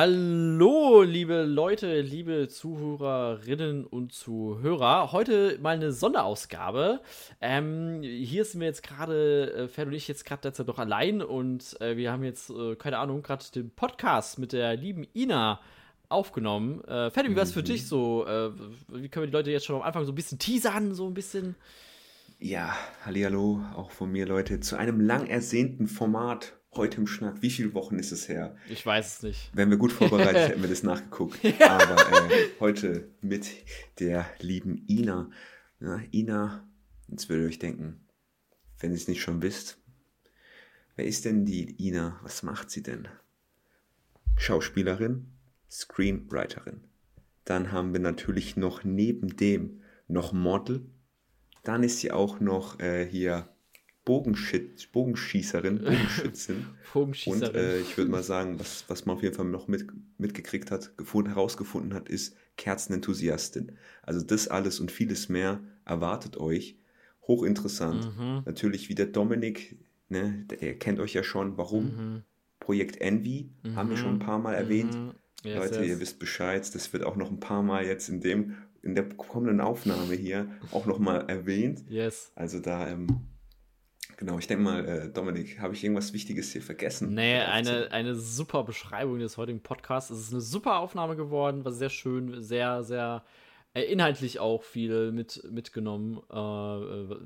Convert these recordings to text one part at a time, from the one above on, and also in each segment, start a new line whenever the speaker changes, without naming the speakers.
Hallo, liebe Leute, liebe Zuhörerinnen und Zuhörer. Heute mal eine Sonderausgabe. Ähm, hier sind wir jetzt gerade, äh, Ferd und ich jetzt gerade derzeit noch allein und äh, wir haben jetzt, äh, keine Ahnung, gerade den Podcast mit der lieben Ina aufgenommen. Äh, Ferdi, wie war es für mhm. dich so? Äh, wie können wir die Leute jetzt schon am Anfang so ein bisschen teasern, so ein bisschen?
Ja, hallo, auch von mir, Leute, zu einem lang ersehnten Format heute im Schnack. Wie viele Wochen ist es her?
Ich weiß es nicht.
Wären wir gut vorbereitet, hätten wir das nachgeguckt. Aber äh, heute mit der lieben Ina. Ja, Ina, jetzt würdet ihr euch denken, wenn ihr es nicht schon wisst, wer ist denn die Ina? Was macht sie denn? Schauspielerin, Screenwriterin. Dann haben wir natürlich noch neben dem noch Model. Dann ist sie auch noch äh, hier Bogenschießerin, Bogenschützin. Bogenschießerin. Und äh, ich würde mal sagen, was, was man auf jeden Fall noch mit, mitgekriegt hat, gefunden, herausgefunden hat, ist Kerzenenthusiastin. Also das alles und vieles mehr erwartet euch. Hochinteressant. Mhm. Natürlich wieder Dominik, ne, der kennt euch ja schon. Warum? Mhm. Projekt Envy mhm. haben wir schon ein paar Mal erwähnt. Mhm. Yes, Leute, yes. ihr wisst Bescheid, das wird auch noch ein paar Mal jetzt in dem in der kommenden Aufnahme hier auch noch mal erwähnt.
Yes.
Also da ähm, Genau, ich denke mal, äh, Dominik, habe ich irgendwas Wichtiges hier vergessen?
Nee, eine, eine super Beschreibung des heutigen Podcasts. Es ist eine super Aufnahme geworden, war sehr schön, sehr, sehr äh, inhaltlich auch viel mit, mitgenommen. Äh, äh,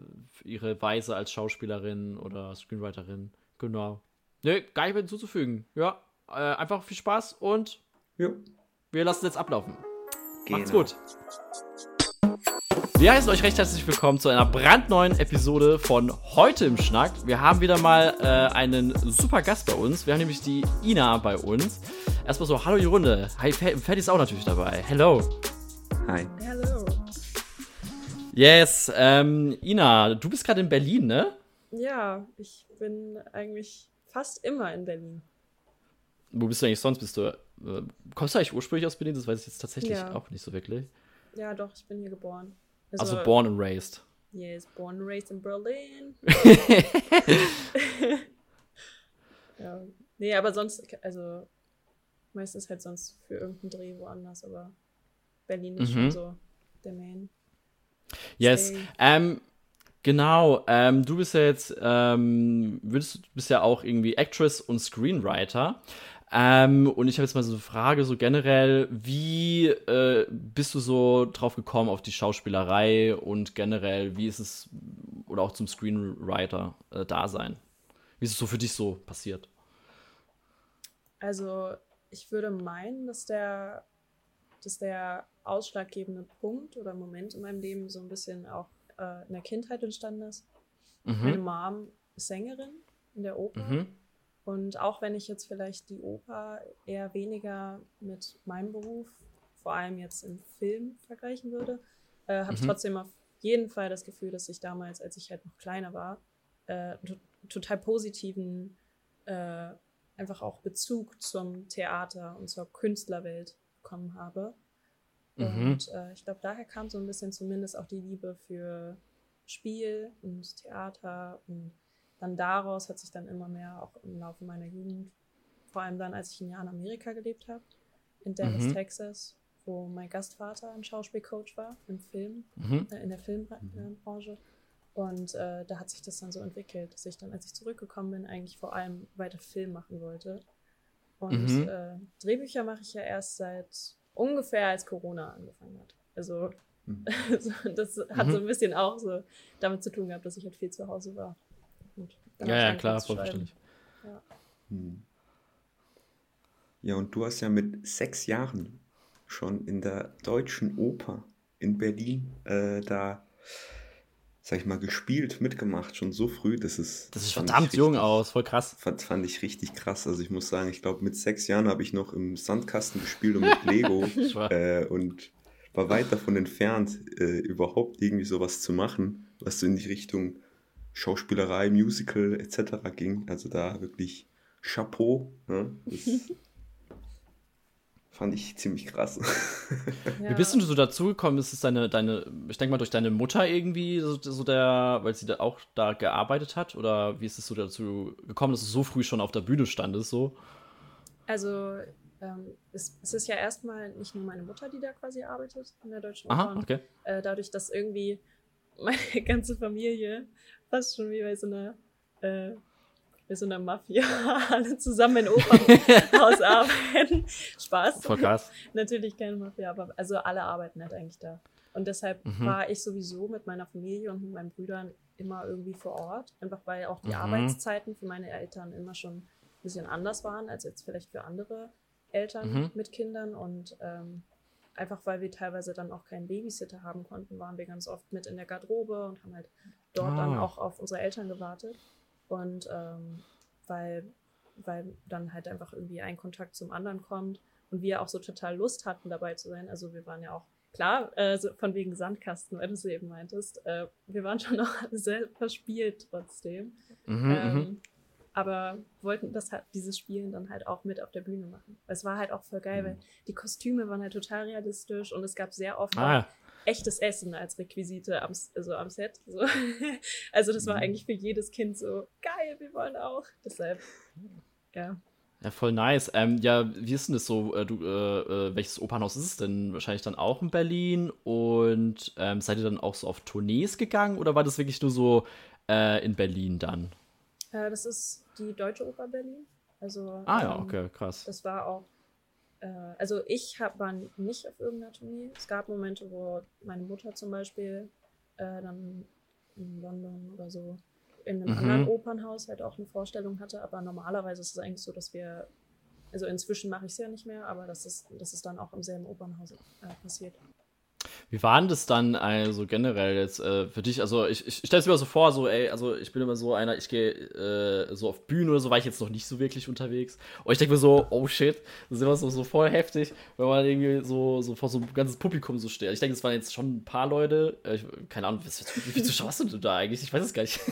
ihre Weise als Schauspielerin oder Screenwriterin. Genau. Nee, gar nicht mehr hinzuzufügen. Ja, äh, einfach viel Spaß und jo. wir lassen jetzt ablaufen. Genau. Macht's gut. Wir heißen euch recht herzlich willkommen zu einer brandneuen Episode von Heute im Schnack. Wir haben wieder mal äh, einen super Gast bei uns. Wir haben nämlich die Ina bei uns. Erstmal so, hallo die Runde. Hi, Ferdi ist auch natürlich dabei. Hello.
Hi.
Hallo.
Yes, ähm, Ina, du bist gerade in Berlin, ne?
Ja, ich bin eigentlich fast immer in Berlin.
Wo bist du eigentlich sonst? Bist du, äh, kommst du eigentlich ursprünglich aus Berlin? Das weiß ich jetzt tatsächlich ja. auch nicht so wirklich.
Ja, doch, ich bin hier geboren.
Also, also born and raised.
Yes, born and raised in Berlin. ja. Nee, aber sonst, also meistens halt sonst für irgendeinen Dreh woanders, aber Berlin ist mhm. schon so der Main.
Yes. Ähm, genau, ähm, du bist ja jetzt, ähm, würdest, bist ja auch irgendwie Actress und Screenwriter. Ähm, und ich habe jetzt mal so eine Frage, so generell, wie äh, bist du so drauf gekommen auf die Schauspielerei und generell, wie ist es, oder auch zum Screenwriter-Dasein? Äh, wie ist es so für dich so passiert?
Also, ich würde meinen, dass der, dass der ausschlaggebende Punkt oder Moment in meinem Leben so ein bisschen auch äh, in der Kindheit entstanden ist. Mhm. Meine Mom ist Sängerin in der Oper. Mhm. Und auch wenn ich jetzt vielleicht die Oper eher weniger mit meinem Beruf, vor allem jetzt im Film, vergleichen würde, äh, habe mhm. ich trotzdem auf jeden Fall das Gefühl, dass ich damals, als ich halt noch kleiner war, äh, total positiven, äh, einfach auch Bezug zum Theater und zur Künstlerwelt bekommen habe. Mhm. Und äh, ich glaube, daher kam so ein bisschen zumindest auch die Liebe für Spiel und Theater und dann daraus hat sich dann immer mehr auch im Laufe meiner Jugend, vor allem dann, als ich ein Jahr in Amerika gelebt habe, in Dallas, mhm. Texas, wo mein Gastvater ein Schauspielcoach war im Film, mhm. äh, in der Filmbranche. Und äh, da hat sich das dann so entwickelt, dass ich dann, als ich zurückgekommen bin, eigentlich vor allem weiter Film machen wollte. Und mhm. äh, Drehbücher mache ich ja erst seit ungefähr als Corona angefangen hat. Also mhm. das hat so mhm. ein bisschen auch so damit zu tun gehabt, dass ich halt viel zu Hause war.
Und ja, ja, klar, vollständig.
Ja. Hm. ja, und du hast ja mit sechs Jahren schon in der Deutschen Oper in Berlin äh, da, sag ich mal, gespielt, mitgemacht, schon so früh. Das ist,
das ist verdammt richtig, jung aus, voll krass.
Fand, fand ich richtig krass. Also ich muss sagen, ich glaube, mit sechs Jahren habe ich noch im Sandkasten gespielt und mit Lego äh, und war weit davon entfernt, äh, überhaupt irgendwie sowas zu machen, was so in die Richtung Schauspielerei, Musical etc. ging. Also da wirklich Chapeau. Ne? Das fand ich ziemlich krass.
Ja. Wie bist du so dazugekommen? Ist es deine, deine, ich denke mal durch deine Mutter irgendwie, so, so, der, weil sie da auch da gearbeitet hat? Oder wie ist es so dazu gekommen, dass du so früh schon auf der Bühne standest? So?
Also ähm, es, es, ist ja erstmal nicht nur meine Mutter, die da quasi arbeitet in der Deutschen Oper.
Okay.
Äh, dadurch, dass irgendwie meine ganze Familie fast schon wie bei so einer, äh, bei so einer Mafia alle zusammen in Opernhaus arbeiten. Spaß.
Voll krass.
Natürlich keine Mafia, aber also alle arbeiten halt eigentlich da. Und deshalb mhm. war ich sowieso mit meiner Familie und mit meinen Brüdern immer irgendwie vor Ort. Einfach weil auch die mhm. Arbeitszeiten für meine Eltern immer schon ein bisschen anders waren als jetzt vielleicht für andere Eltern mhm. mit Kindern und ähm, einfach weil wir teilweise dann auch keinen Babysitter haben konnten, waren wir ganz oft mit in der Garderobe und haben halt dort ah. dann auch auf unsere Eltern gewartet. Und ähm, weil, weil dann halt einfach irgendwie ein Kontakt zum anderen kommt und wir auch so total Lust hatten, dabei zu sein. Also wir waren ja auch, klar, äh, so von wegen Sandkasten, weil du es eben meintest, äh, wir waren schon noch sehr verspielt trotzdem. Mhm, ähm, mhm aber wollten das halt, dieses Spielen dann halt auch mit auf der Bühne machen. Es war halt auch voll geil, mhm. weil die Kostüme waren halt total realistisch und es gab sehr oft ah. Echtes Essen als Requisite am, also am Set. So. Also das war mhm. eigentlich für jedes Kind so geil, wir wollen auch. Deshalb, ja.
Ja, voll nice. Ähm, ja, wie ist denn das so? Äh, du, äh, äh, welches Opernhaus ist es denn? Wahrscheinlich dann auch in Berlin. Und ähm, seid ihr dann auch so auf Tournees gegangen oder war das wirklich nur so äh, in Berlin dann?
Äh, das ist die Deutsche Oper Berlin. Also,
ah ja, ähm, okay, krass.
Das war auch, äh, also ich hab, war nicht auf irgendeiner Tournee. Es gab Momente, wo meine Mutter zum Beispiel äh, dann in London oder so in einem mhm. anderen Opernhaus halt auch eine Vorstellung hatte, aber normalerweise ist es eigentlich so, dass wir, also inzwischen mache ich es ja nicht mehr, aber dass es, dass es dann auch im selben Opernhaus äh, passiert.
Wie war denn das dann also generell jetzt äh, für dich? Also ich, ich stelle es mir so vor, so ey, also ich bin immer so einer, ich gehe äh, so auf Bühnen oder so, war ich jetzt noch nicht so wirklich unterwegs. Und ich denke mir so, oh shit, das ist immer so, so voll heftig, wenn man irgendwie so, so vor so ein ganzes Publikum so steht. Ich denke, es waren jetzt schon ein paar Leute, äh, ich, keine Ahnung, wie, wie viele Zuschauer hast du da eigentlich? Ich weiß es gar nicht.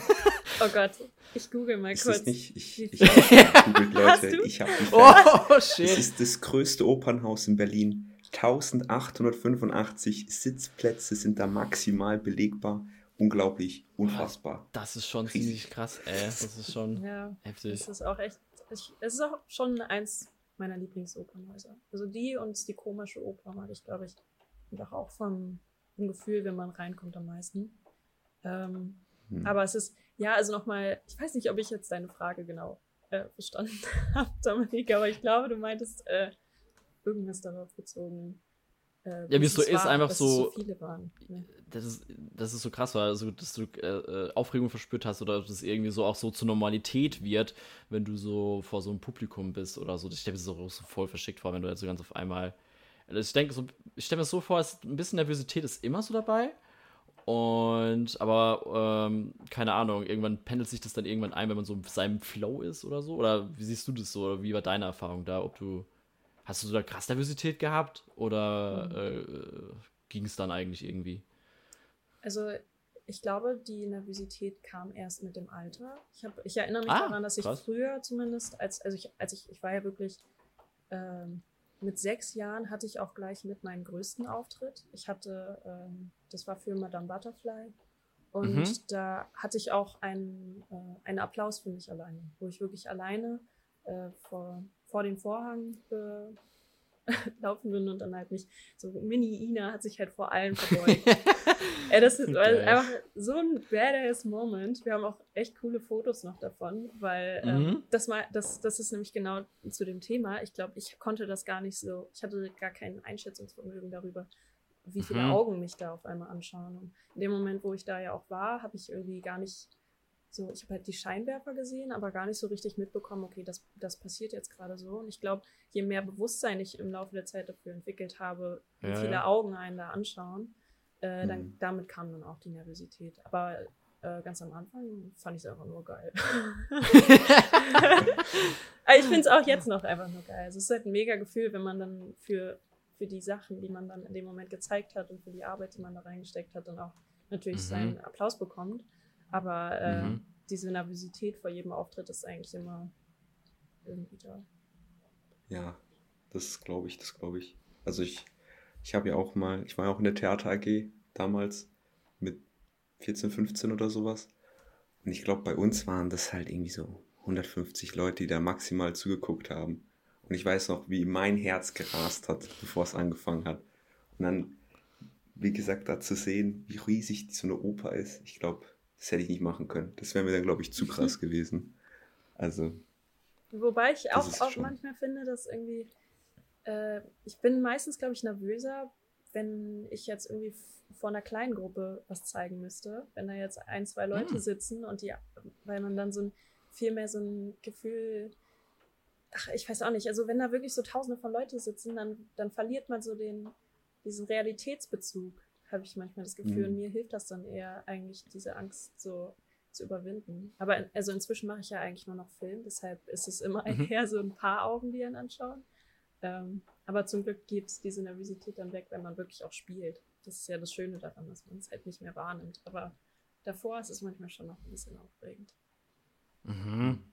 Oh Gott, ich google mal
ist
kurz.
Das nicht, ich ich habe gegoogelt, Leute. Ich habe
Oh shit.
Es ist das größte Opernhaus in Berlin. 1885 Sitzplätze sind da maximal belegbar. Unglaublich, unfassbar.
Das ist schon Riesig. ziemlich krass, ey. Das ist schon
ja, heftig. Das ist auch echt, es ist auch schon eins meiner Lieblingsopernhäuser. Also die und die komische Oper mag ich, glaube ich, einfach auch vom, vom Gefühl, wenn man reinkommt am meisten. Ähm, hm. Aber es ist, ja, also nochmal, ich weiß nicht, ob ich jetzt deine Frage genau äh, verstanden habe, Dominik, aber ich glaube, du meintest, äh, irgendwas darauf bezogen.
Äh, ja, wie es so ist, war, einfach so.
so viele waren.
Nee. Das, ist, das ist so krass, weil also, dass du äh, äh, Aufregung verspürt hast oder dass es irgendwie so auch so zur Normalität wird, wenn du so vor so einem Publikum bist oder so. Ich stelle mir das auch so voll verschickt vor, wenn du jetzt so ganz auf einmal. Also ich denke, so, ich stelle mir das so vor, es, ein bisschen Nervosität ist immer so dabei. Und aber ähm, keine Ahnung, irgendwann pendelt sich das dann irgendwann ein, wenn man so in seinem Flow ist oder so. Oder wie siehst du das so? Oder wie war deine Erfahrung da? Ob du Hast du so da krass Nervosität gehabt oder mhm. äh, ging es dann eigentlich irgendwie?
Also ich glaube, die Nervosität kam erst mit dem Alter. Ich, hab, ich erinnere mich
ah,
daran, dass ich krass. früher zumindest, als, also ich, als ich, ich war ja wirklich ähm, mit sechs Jahren hatte ich auch gleich mit meinen größten Auftritt. Ich hatte, ähm, das war für Madame Butterfly. Und mhm. da hatte ich auch einen, äh, einen Applaus für mich alleine, wo ich wirklich alleine äh, vor vor den Vorhang gelaufen bin und dann halt mich, so Mini-Ina hat sich halt vor allen verbeugt. Ey, das ist okay. einfach so ein badass Moment. Wir haben auch echt coole Fotos noch davon, weil ähm, mhm. ähm, das, mal, das, das ist nämlich genau zu dem Thema. Ich glaube, ich konnte das gar nicht so, ich hatte gar kein Einschätzungsvermögen darüber, wie viele mhm. Augen mich da auf einmal anschauen. Und in dem Moment, wo ich da ja auch war, habe ich irgendwie gar nicht so, ich habe halt die Scheinwerfer gesehen, aber gar nicht so richtig mitbekommen, okay, das, das passiert jetzt gerade so. Und ich glaube, je mehr Bewusstsein ich im Laufe der Zeit dafür entwickelt habe, wie ja, viele ja. Augen einen da anschauen, äh, dann, mhm. damit kam dann auch die Nervosität. Aber äh, ganz am Anfang fand ich es einfach nur geil. ich finde es auch jetzt noch einfach nur geil. Also es ist halt ein mega Gefühl, wenn man dann für, für die Sachen, die man dann in dem Moment gezeigt hat und für die Arbeit, die man da reingesteckt hat, dann auch natürlich mhm. seinen Applaus bekommt. Aber äh, mhm. diese Nervosität vor jedem Auftritt ist eigentlich immer irgendwie da.
Ja, das glaube ich, das glaube ich. Also ich, ich habe ja auch mal, ich war ja auch in der Theater AG damals mit 14, 15 oder sowas. Und ich glaube, bei uns waren das halt irgendwie so 150 Leute, die da maximal zugeguckt haben. Und ich weiß noch, wie mein Herz gerast hat, bevor es angefangen hat. Und dann, wie gesagt, da zu sehen, wie riesig so eine Oper ist, ich glaube, das hätte ich nicht machen können. Das wäre mir dann, glaube ich, zu krass gewesen. Also.
Wobei ich auch, auch manchmal finde, dass irgendwie, äh, ich bin meistens, glaube ich, nervöser, wenn ich jetzt irgendwie vor einer kleinen Gruppe was zeigen müsste, wenn da jetzt ein, zwei Leute hm. sitzen und die, weil man dann so ein viel mehr so ein Gefühl, ach, ich weiß auch nicht, also wenn da wirklich so tausende von Leute sitzen, dann, dann verliert man so den, diesen Realitätsbezug, habe ich manchmal das Gefühl. Mhm. Und mir hilft das dann eher eigentlich, diese Angst so zu überwinden. Aber also inzwischen mache ich ja eigentlich nur noch Film, deshalb ist es immer mhm. eher so ein paar Augen, die einen anschauen. Ähm, aber zum Glück geht diese Nervosität dann weg, wenn man wirklich auch spielt. Das ist ja das Schöne daran, dass man es halt nicht mehr wahrnimmt. Aber davor ist es manchmal schon noch ein bisschen aufregend.
Mhm.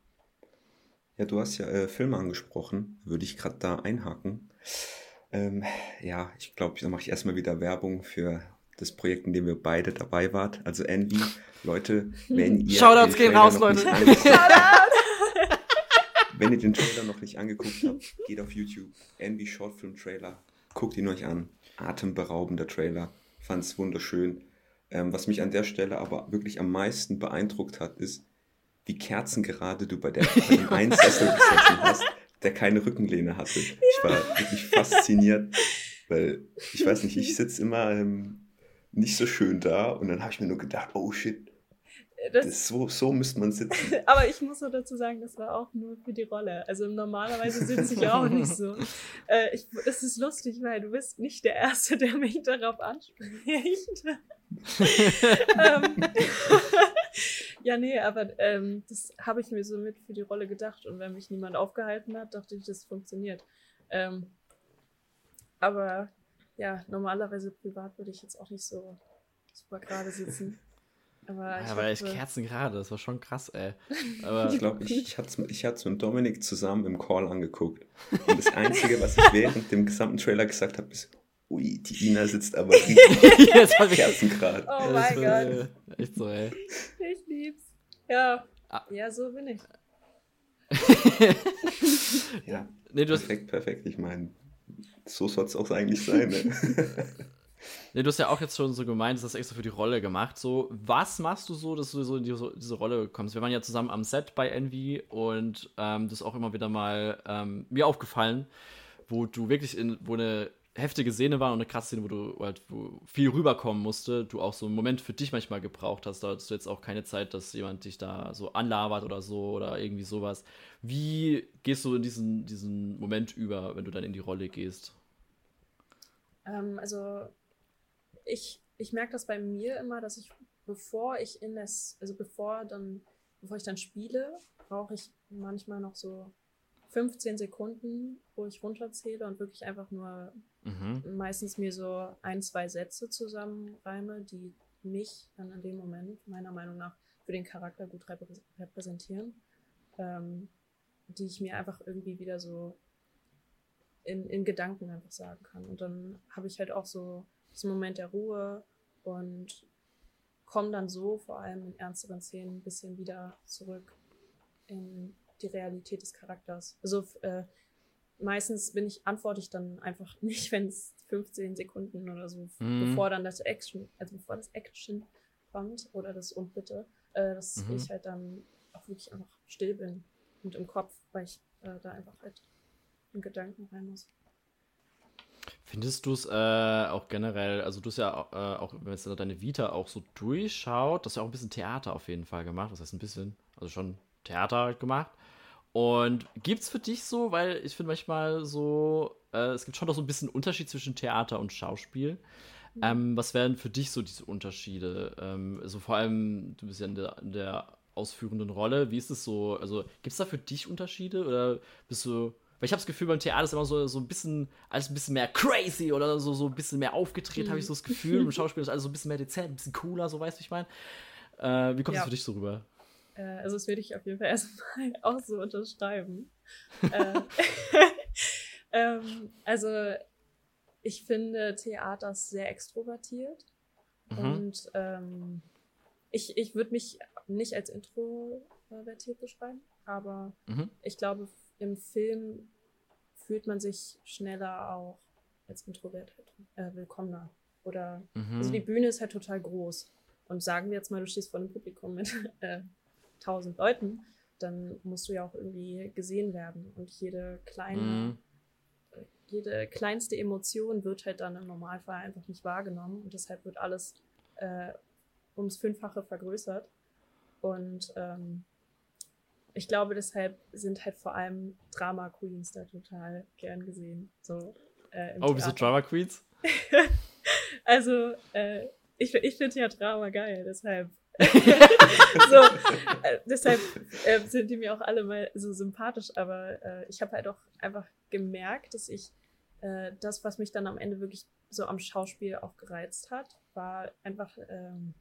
Ja, du hast ja äh, Filme angesprochen, würde ich gerade da einhaken. Ähm, ja, ich glaube, da mache ich erstmal wieder Werbung für das Projekt, in dem wir beide dabei waren. Also Envy, Leute, wenn ihr. Shoutouts gehen raus, Leute. wenn ihr den Trailer noch nicht angeguckt habt, geht auf YouTube. Envy Shortfilm Trailer. Guckt ihn euch an. Atemberaubender Trailer. Fand's wunderschön. Ähm, was mich an der Stelle aber wirklich am meisten beeindruckt hat, ist, wie kerzengerade du bei, der, bei dem einen Sessel gesessen hast, der keine Rückenlehne hatte. Ich war wirklich fasziniert, weil ich weiß nicht, ich sitze immer ähm, nicht so schön da und dann habe ich mir nur gedacht, oh shit, das, das so, so müsste man sitzen.
Aber ich muss nur dazu sagen, das war auch nur für die Rolle. Also normalerweise sitze ich auch nicht so. Äh, ich, es ist lustig, weil du bist nicht der Erste, der mich darauf anspricht. ähm, ja, nee, aber ähm, das habe ich mir so mit für die Rolle gedacht. Und wenn mich niemand aufgehalten hat, dachte ich, das funktioniert. Ähm, aber ja, normalerweise privat würde ich jetzt auch nicht so super gerade sitzen.
Aber ja, war echt kerzengerade, das war schon krass, ey.
Aber ich glaube, ich, ich hatte es ich mit Dominik zusammen im Call angeguckt. Und das Einzige, was ich während dem gesamten Trailer gesagt habe, ist, ui, die Ina sitzt aber richtig
kerzengerade. Oh mein Gott. Echt so, ey. Ich lieb's. Ja, ah. ja, so bin ich.
ja, nee, du perfekt, hast... perfekt. Ich meine, so soll es auch eigentlich sein. Ne?
Nee, du hast ja auch jetzt schon so gemeint, du hast extra für die Rolle gemacht. So, was machst du so, dass du so in diese, diese Rolle kommst? Wir waren ja zusammen am Set bei Envy und ähm, das ist auch immer wieder mal ähm, mir aufgefallen, wo du wirklich in, wo eine heftige Szene war und eine krasse Szene, wo du halt wo viel rüberkommen musste, du auch so einen Moment für dich manchmal gebraucht hast. Da hattest du jetzt auch keine Zeit, dass jemand dich da so anlabert oder so oder irgendwie sowas. Wie gehst du in diesen, diesen Moment über, wenn du dann in die Rolle gehst?
Ähm, also ich, ich merke das bei mir immer, dass ich, bevor ich in das, also bevor dann, bevor ich dann spiele, brauche ich manchmal noch so 15 Sekunden, wo ich runterzähle und wirklich einfach nur mhm. meistens mir so ein, zwei Sätze zusammenreime, die mich dann in dem Moment meiner Meinung nach für den Charakter gut repräsentieren, ähm, die ich mir einfach irgendwie wieder so in, in Gedanken einfach sagen kann. Und dann habe ich halt auch so diesen Moment der Ruhe und komme dann so vor allem in ernsteren Szenen ein bisschen wieder zurück in die Realität des Charakters. Also äh, meistens bin ich antworte ich dann einfach nicht, wenn es 15 Sekunden oder so, mhm. bevor dann das Action, also bevor das Action kommt oder das und bitte, äh, dass mhm. ich halt dann auch wirklich einfach still bin und im Kopf, weil ich äh, da einfach halt in Gedanken rein muss.
Findest du es äh, auch generell, also du hast ja äh, auch, wenn man deine Vita auch so durchschaut, das ist ja auch ein bisschen Theater auf jeden Fall gemacht, was heißt ein bisschen, also schon Theater gemacht. Und gibt es für dich so, weil ich finde manchmal so, äh, es gibt schon noch so ein bisschen Unterschied zwischen Theater und Schauspiel. Mhm. Ähm, was wären für dich so diese Unterschiede? Ähm, also vor allem, du bist ja in der, in der ausführenden Rolle. Wie ist es so? Also gibt es da für dich Unterschiede oder bist du weil ich habe das Gefühl, beim Theater ist immer so, so ein bisschen, alles ein bisschen mehr crazy oder so, so ein bisschen mehr aufgedreht, mhm. habe ich so das Gefühl. Im Schauspiel ist alles so ein bisschen mehr dezent, ein bisschen cooler, so weißt du, ich meine. Äh, wie kommt es ja. für dich so rüber?
Äh, also, das würde ich auf jeden Fall erstmal auch so unterschreiben. äh, ähm, also, ich finde Theater sehr extrovertiert. Mhm. Und ähm, ich, ich würde mich nicht als introvertiert beschreiben, aber mhm. ich glaube, im Film fühlt man sich schneller auch als Introvert äh, willkommener. Oder mhm. also die Bühne ist halt total groß. Und sagen wir jetzt mal, du stehst vor einem Publikum mit äh, tausend Leuten, dann musst du ja auch irgendwie gesehen werden. Und jede kleine, mhm. jede kleinste Emotion wird halt dann im Normalfall einfach nicht wahrgenommen. Und deshalb wird alles äh, ums Fünffache vergrößert. Und ähm, ich glaube, deshalb sind halt vor allem Drama Queens da total gern gesehen. So,
äh, oh, wieso Drama Queens?
also, äh, ich, ich finde ja Drama geil, deshalb. so, äh, deshalb äh, sind die mir auch alle mal so sympathisch, aber äh, ich habe halt auch einfach gemerkt, dass ich äh, das, was mich dann am Ende wirklich so am Schauspiel auch gereizt hat, war einfach ähm,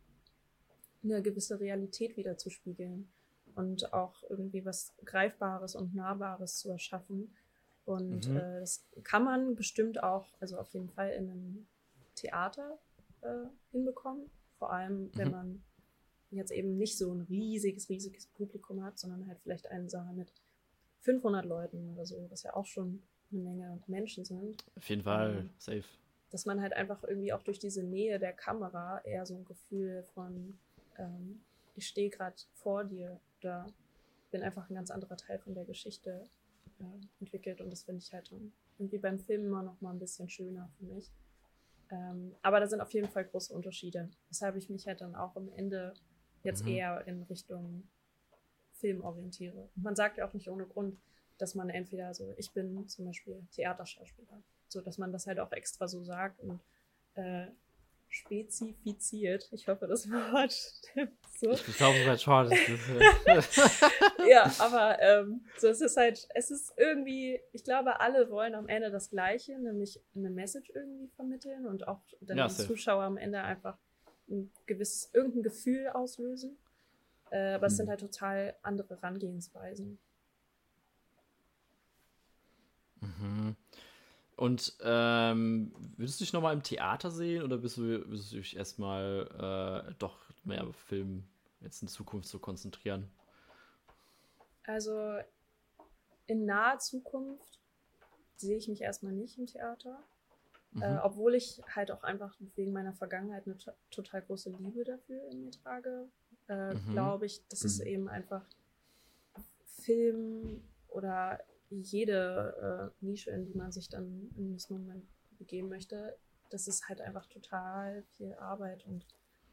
eine gewisse Realität wieder zu spiegeln und auch irgendwie was Greifbares und Nahbares zu erschaffen. Und mhm. äh, das kann man bestimmt auch, also auf jeden Fall in einem Theater äh, hinbekommen. Vor allem, wenn mhm. man jetzt eben nicht so ein riesiges, riesiges Publikum hat, sondern halt vielleicht einen Saal mit 500 Leuten oder so, was ja auch schon eine Menge Menschen sind.
Auf jeden Fall, ähm, safe.
Dass man halt einfach irgendwie auch durch diese Nähe der Kamera eher so ein Gefühl von, ähm, ich stehe gerade vor dir oder bin einfach ein ganz anderer Teil von der Geschichte äh, entwickelt und das finde ich halt irgendwie beim Film immer noch mal ein bisschen schöner für mich. Ähm, aber da sind auf jeden Fall große Unterschiede. Weshalb ich mich halt dann auch am Ende jetzt mhm. eher in Richtung Film orientiere. Man sagt ja auch nicht ohne Grund, dass man entweder so, ich bin zum Beispiel Theaterschauspieler, so dass man das halt auch extra so sagt und äh, spezifiziert. Ich hoffe, das Wort stimmt so. Ich glaube, es schon. ja, aber ähm, so, es ist halt, es ist irgendwie, ich glaube, alle wollen am Ende das Gleiche, nämlich eine Message irgendwie vermitteln und auch dann ja, Zuschauer am Ende einfach ein gewisses, irgendein Gefühl auslösen. Äh, aber mhm. es sind halt total andere Herangehensweisen.
Mhm. Und ähm, würdest du dich nochmal im Theater sehen oder bist du, würdest du dich erstmal äh, doch mehr auf Film jetzt in Zukunft zu konzentrieren?
Also in naher Zukunft sehe ich mich erstmal nicht im Theater. Mhm. Äh, obwohl ich halt auch einfach wegen meiner Vergangenheit eine total große Liebe dafür in mir trage, äh, mhm. glaube ich, dass mhm. es eben einfach Film oder jede äh, Nische, in die man sich dann in diesem Moment begeben möchte, das ist halt einfach total viel Arbeit und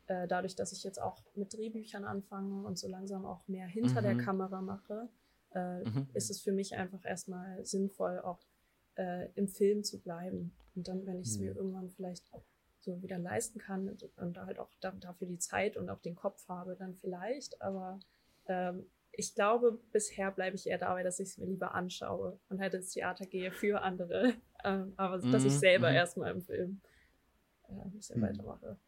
äh, dadurch, dass ich jetzt auch mit Drehbüchern anfange und so langsam auch mehr hinter mhm. der Kamera mache, äh, mhm. ist es für mich einfach erstmal sinnvoll, auch äh, im Film zu bleiben. Und dann, wenn ich es mhm. mir irgendwann vielleicht so wieder leisten kann und, und halt auch da, dafür die Zeit und auch den Kopf habe, dann vielleicht. Aber ähm, ich glaube, bisher bleibe ich eher dabei, dass ich es mir lieber anschaue und halt ins Theater gehe für andere. Ähm, aber mhm, dass ich selber mhm. erstmal im Film äh, ein bisschen mhm. weitermache.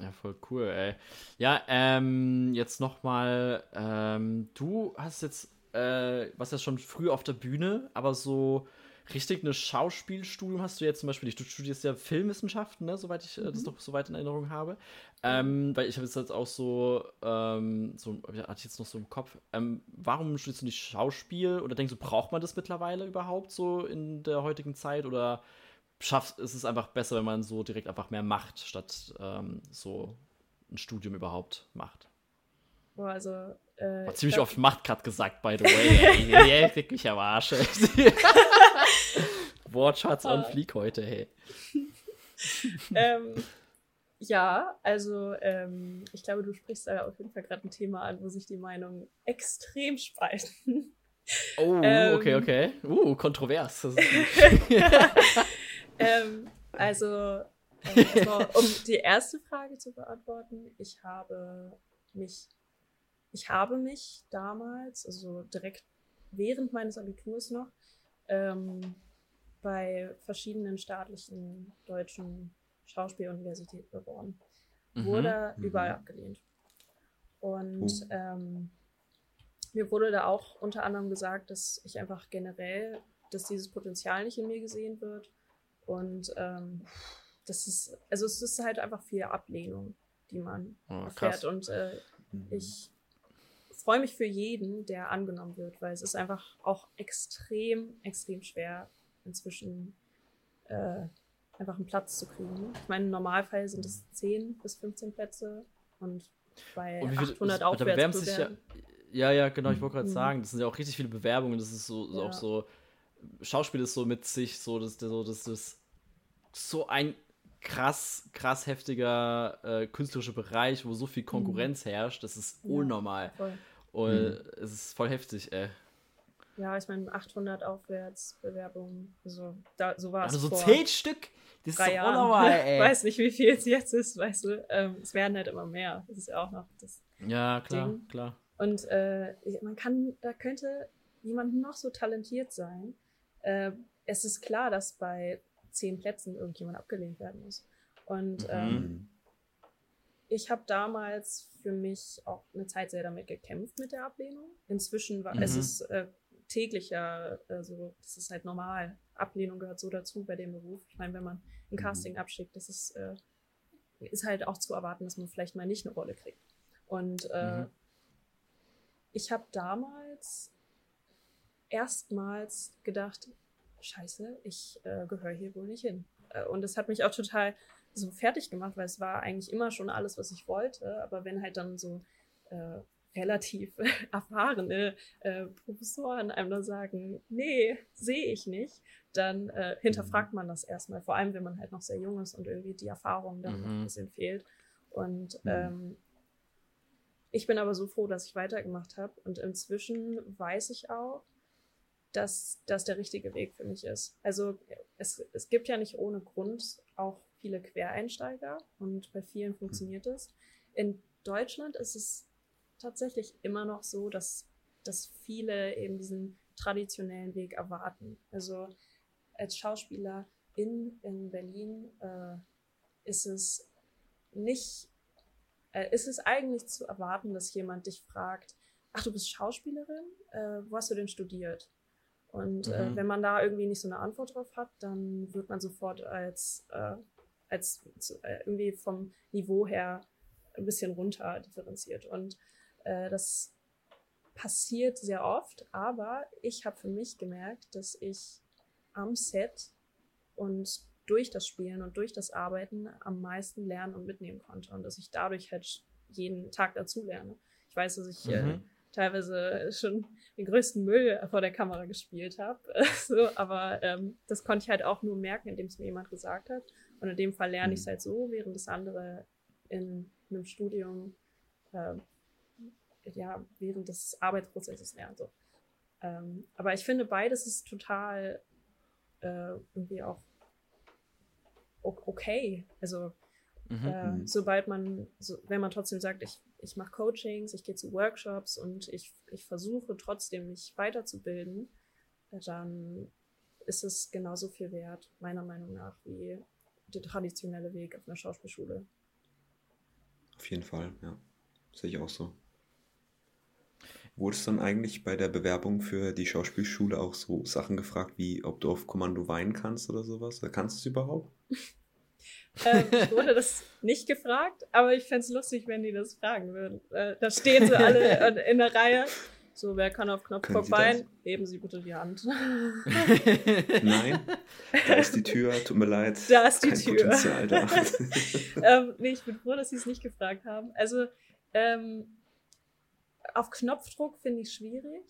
Ja, voll cool, ey. Ja, ähm, jetzt nochmal, ähm, du hast jetzt, äh, was ja schon früh auf der Bühne, aber so richtig eine Schauspielstudium hast du jetzt zum Beispiel nicht. Du studierst ja Filmwissenschaften, ne, soweit ich äh, das mhm. noch soweit in Erinnerung habe. Ähm, weil ich habe jetzt auch so, ähm, so, hatte ich jetzt noch so im Kopf, ähm, warum studierst du nicht Schauspiel? Oder denkst du, braucht man das mittlerweile überhaupt so in der heutigen Zeit? Oder schafft, ist es einfach besser, wenn man so direkt einfach mehr macht, statt ähm, so ein Studium überhaupt macht?
Boah, also äh,
War ziemlich oft Macht gerade gesagt, by the way. ey, ey, fick mich am Arsch. Wortschatz on ah. fleek heute, hey.
ähm, ja, also ähm, ich glaube, du sprichst da auf jeden Fall gerade ein Thema an, wo sich die Meinungen extrem spalten.
Oh, ähm, okay, okay. Uh, kontrovers.
ähm, also, äh, um die erste Frage zu beantworten, ich habe mich ich habe mich damals, also direkt während meines Abiturs noch, ähm, bei verschiedenen staatlichen deutschen Schauspieluniversitäten beworben. Mhm. Wurde mhm. überall abgelehnt. Und ähm, mir wurde da auch unter anderem gesagt, dass ich einfach generell, dass dieses Potenzial nicht in mir gesehen wird. Und ähm, das ist, also es ist halt einfach viel Ablehnung, die man oh, erfährt. Und äh, mhm. ich freue mich für jeden, der angenommen wird, weil es ist einfach auch extrem, extrem schwer, inzwischen äh, einfach einen Platz zu kriegen. Ich meine, im Normalfall sind es 10 bis 15 Plätze und bei und viel, 800 das, aufwärts bewerben
sich ja, ja, ja, genau, ich wollte gerade mhm. sagen, das sind ja auch richtig viele Bewerbungen, das ist so, ja. auch so, Schauspiel ist so mit sich, so, das, so, das ist so ein krass, krass heftiger äh, künstlerischer Bereich, wo so viel Konkurrenz mhm. herrscht, das ist unnormal. Ja, und mhm. es ist voll heftig, ey.
Ja, ich meine, 800 aufwärts Bewerbungen, so, da, so war es.
Also so zehn Stück?
Das ist drei ist unnormal, ey. Ich weiß nicht, wie viel es jetzt ist, weißt du. Ähm, es werden halt immer mehr. Das ist ja auch noch das.
Ja, klar, Ding. klar.
Und äh, man kann, da könnte jemand noch so talentiert sein. Äh, es ist klar, dass bei zehn Plätzen irgendjemand abgelehnt werden muss. Und mhm. ähm, ich habe damals für mich auch eine Zeit sehr damit gekämpft mit der Ablehnung. Inzwischen war mhm. es ist äh, täglicher, also das ist halt normal. Ablehnung gehört so dazu bei dem Beruf. Ich meine, wenn man ein mhm. Casting abschickt, das ist, äh, ist halt auch zu erwarten, dass man vielleicht mal nicht eine Rolle kriegt. Und äh, mhm. ich habe damals erstmals gedacht, scheiße, ich äh, gehöre hier wohl nicht hin. Äh, und das hat mich auch total so fertig gemacht, weil es war eigentlich immer schon alles, was ich wollte. Aber wenn halt dann so äh, relativ erfahrene äh, Professoren einem dann sagen, nee, sehe ich nicht, dann äh, hinterfragt mhm. man das erstmal. Vor allem, wenn man halt noch sehr jung ist und irgendwie die Erfahrung dann mhm. ein bisschen fehlt. Und mhm. ähm, ich bin aber so froh, dass ich weitergemacht habe. Und inzwischen weiß ich auch, dass das der richtige Weg für mich ist. Also es, es gibt ja nicht ohne Grund auch viele Quereinsteiger und bei vielen funktioniert es. In Deutschland ist es tatsächlich immer noch so, dass, dass viele eben diesen traditionellen Weg erwarten. Also als Schauspieler in, in Berlin äh, ist es nicht, äh, ist es eigentlich zu erwarten, dass jemand dich fragt, ach, du bist Schauspielerin? Äh, wo hast du denn studiert? Und äh, mhm. wenn man da irgendwie nicht so eine Antwort drauf hat, dann wird man sofort als, äh, als äh, irgendwie vom Niveau her ein bisschen runter differenziert. Und äh, das passiert sehr oft, aber ich habe für mich gemerkt, dass ich am Set und durch das Spielen und durch das Arbeiten am meisten lernen und mitnehmen konnte und dass ich dadurch halt jeden Tag dazu lerne. Ich weiß, dass ich äh, mhm. äh, teilweise schon den größten Müll vor der Kamera gespielt habe, so, aber ähm, das konnte ich halt auch nur merken, indem es mir jemand gesagt hat. Und in dem Fall lerne mhm. ich es halt so, während das andere in einem Studium äh, ja, während des Arbeitsprozesses lernen. So. Ähm, aber ich finde, beides ist total äh, irgendwie auch okay. Also mhm. äh, mhm. sobald man, so, wenn man trotzdem sagt, ich, ich mache Coachings, ich gehe zu Workshops und ich, ich versuche trotzdem mich weiterzubilden, dann ist es genauso viel wert, meiner Meinung nach, wie der traditionelle Weg auf einer Schauspielschule.
Auf jeden Fall, ja. Sehe ich auch so. Wurdest du dann eigentlich bei der Bewerbung für die Schauspielschule auch so Sachen gefragt, wie ob du auf Kommando weinen kannst oder sowas? Kannst du es überhaupt?
ähm, ich wurde das nicht gefragt, aber ich fände es lustig, wenn die das fragen würden. Äh, da stehen sie alle in der Reihe. So, wer kann auf Knopfdruck weinen? Heben Sie bitte die Hand.
Nein, da ist die Tür, tut mir leid.
Da ist die Kein Tür. ähm, nee, ich bin froh, dass Sie es nicht gefragt haben. Also, ähm, auf Knopfdruck finde ich schwierig,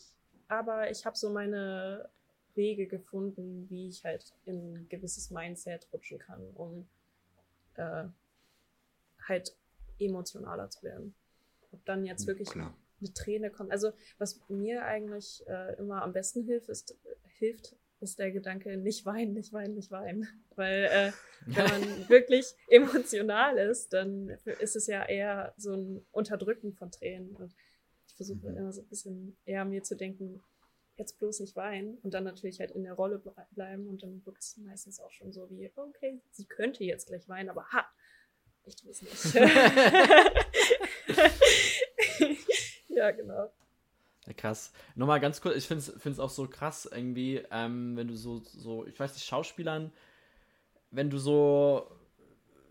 aber ich habe so meine Wege gefunden, wie ich halt in ein gewisses Mindset rutschen kann, um äh, halt emotionaler zu werden. Ob dann jetzt hm, wirklich Klar. Eine Träne kommt. Also was mir eigentlich äh, immer am besten hilft, ist, hilft, ist der Gedanke, nicht weinen, nicht weinen, nicht weinen. Weil äh, wenn man wirklich emotional ist, dann ist es ja eher so ein Unterdrücken von Tränen. Und ich versuche mhm. immer so ein bisschen eher mir zu denken, jetzt bloß nicht weinen und dann natürlich halt in der Rolle bleiben und dann wirkt es meistens auch schon so wie, okay, sie könnte jetzt gleich weinen, aber ha, ich tue es nicht. ja, genau.
Ja, krass. Nochmal ganz kurz, ich finde es auch so krass irgendwie, ähm, wenn du so, so, ich weiß nicht, Schauspielern, wenn du so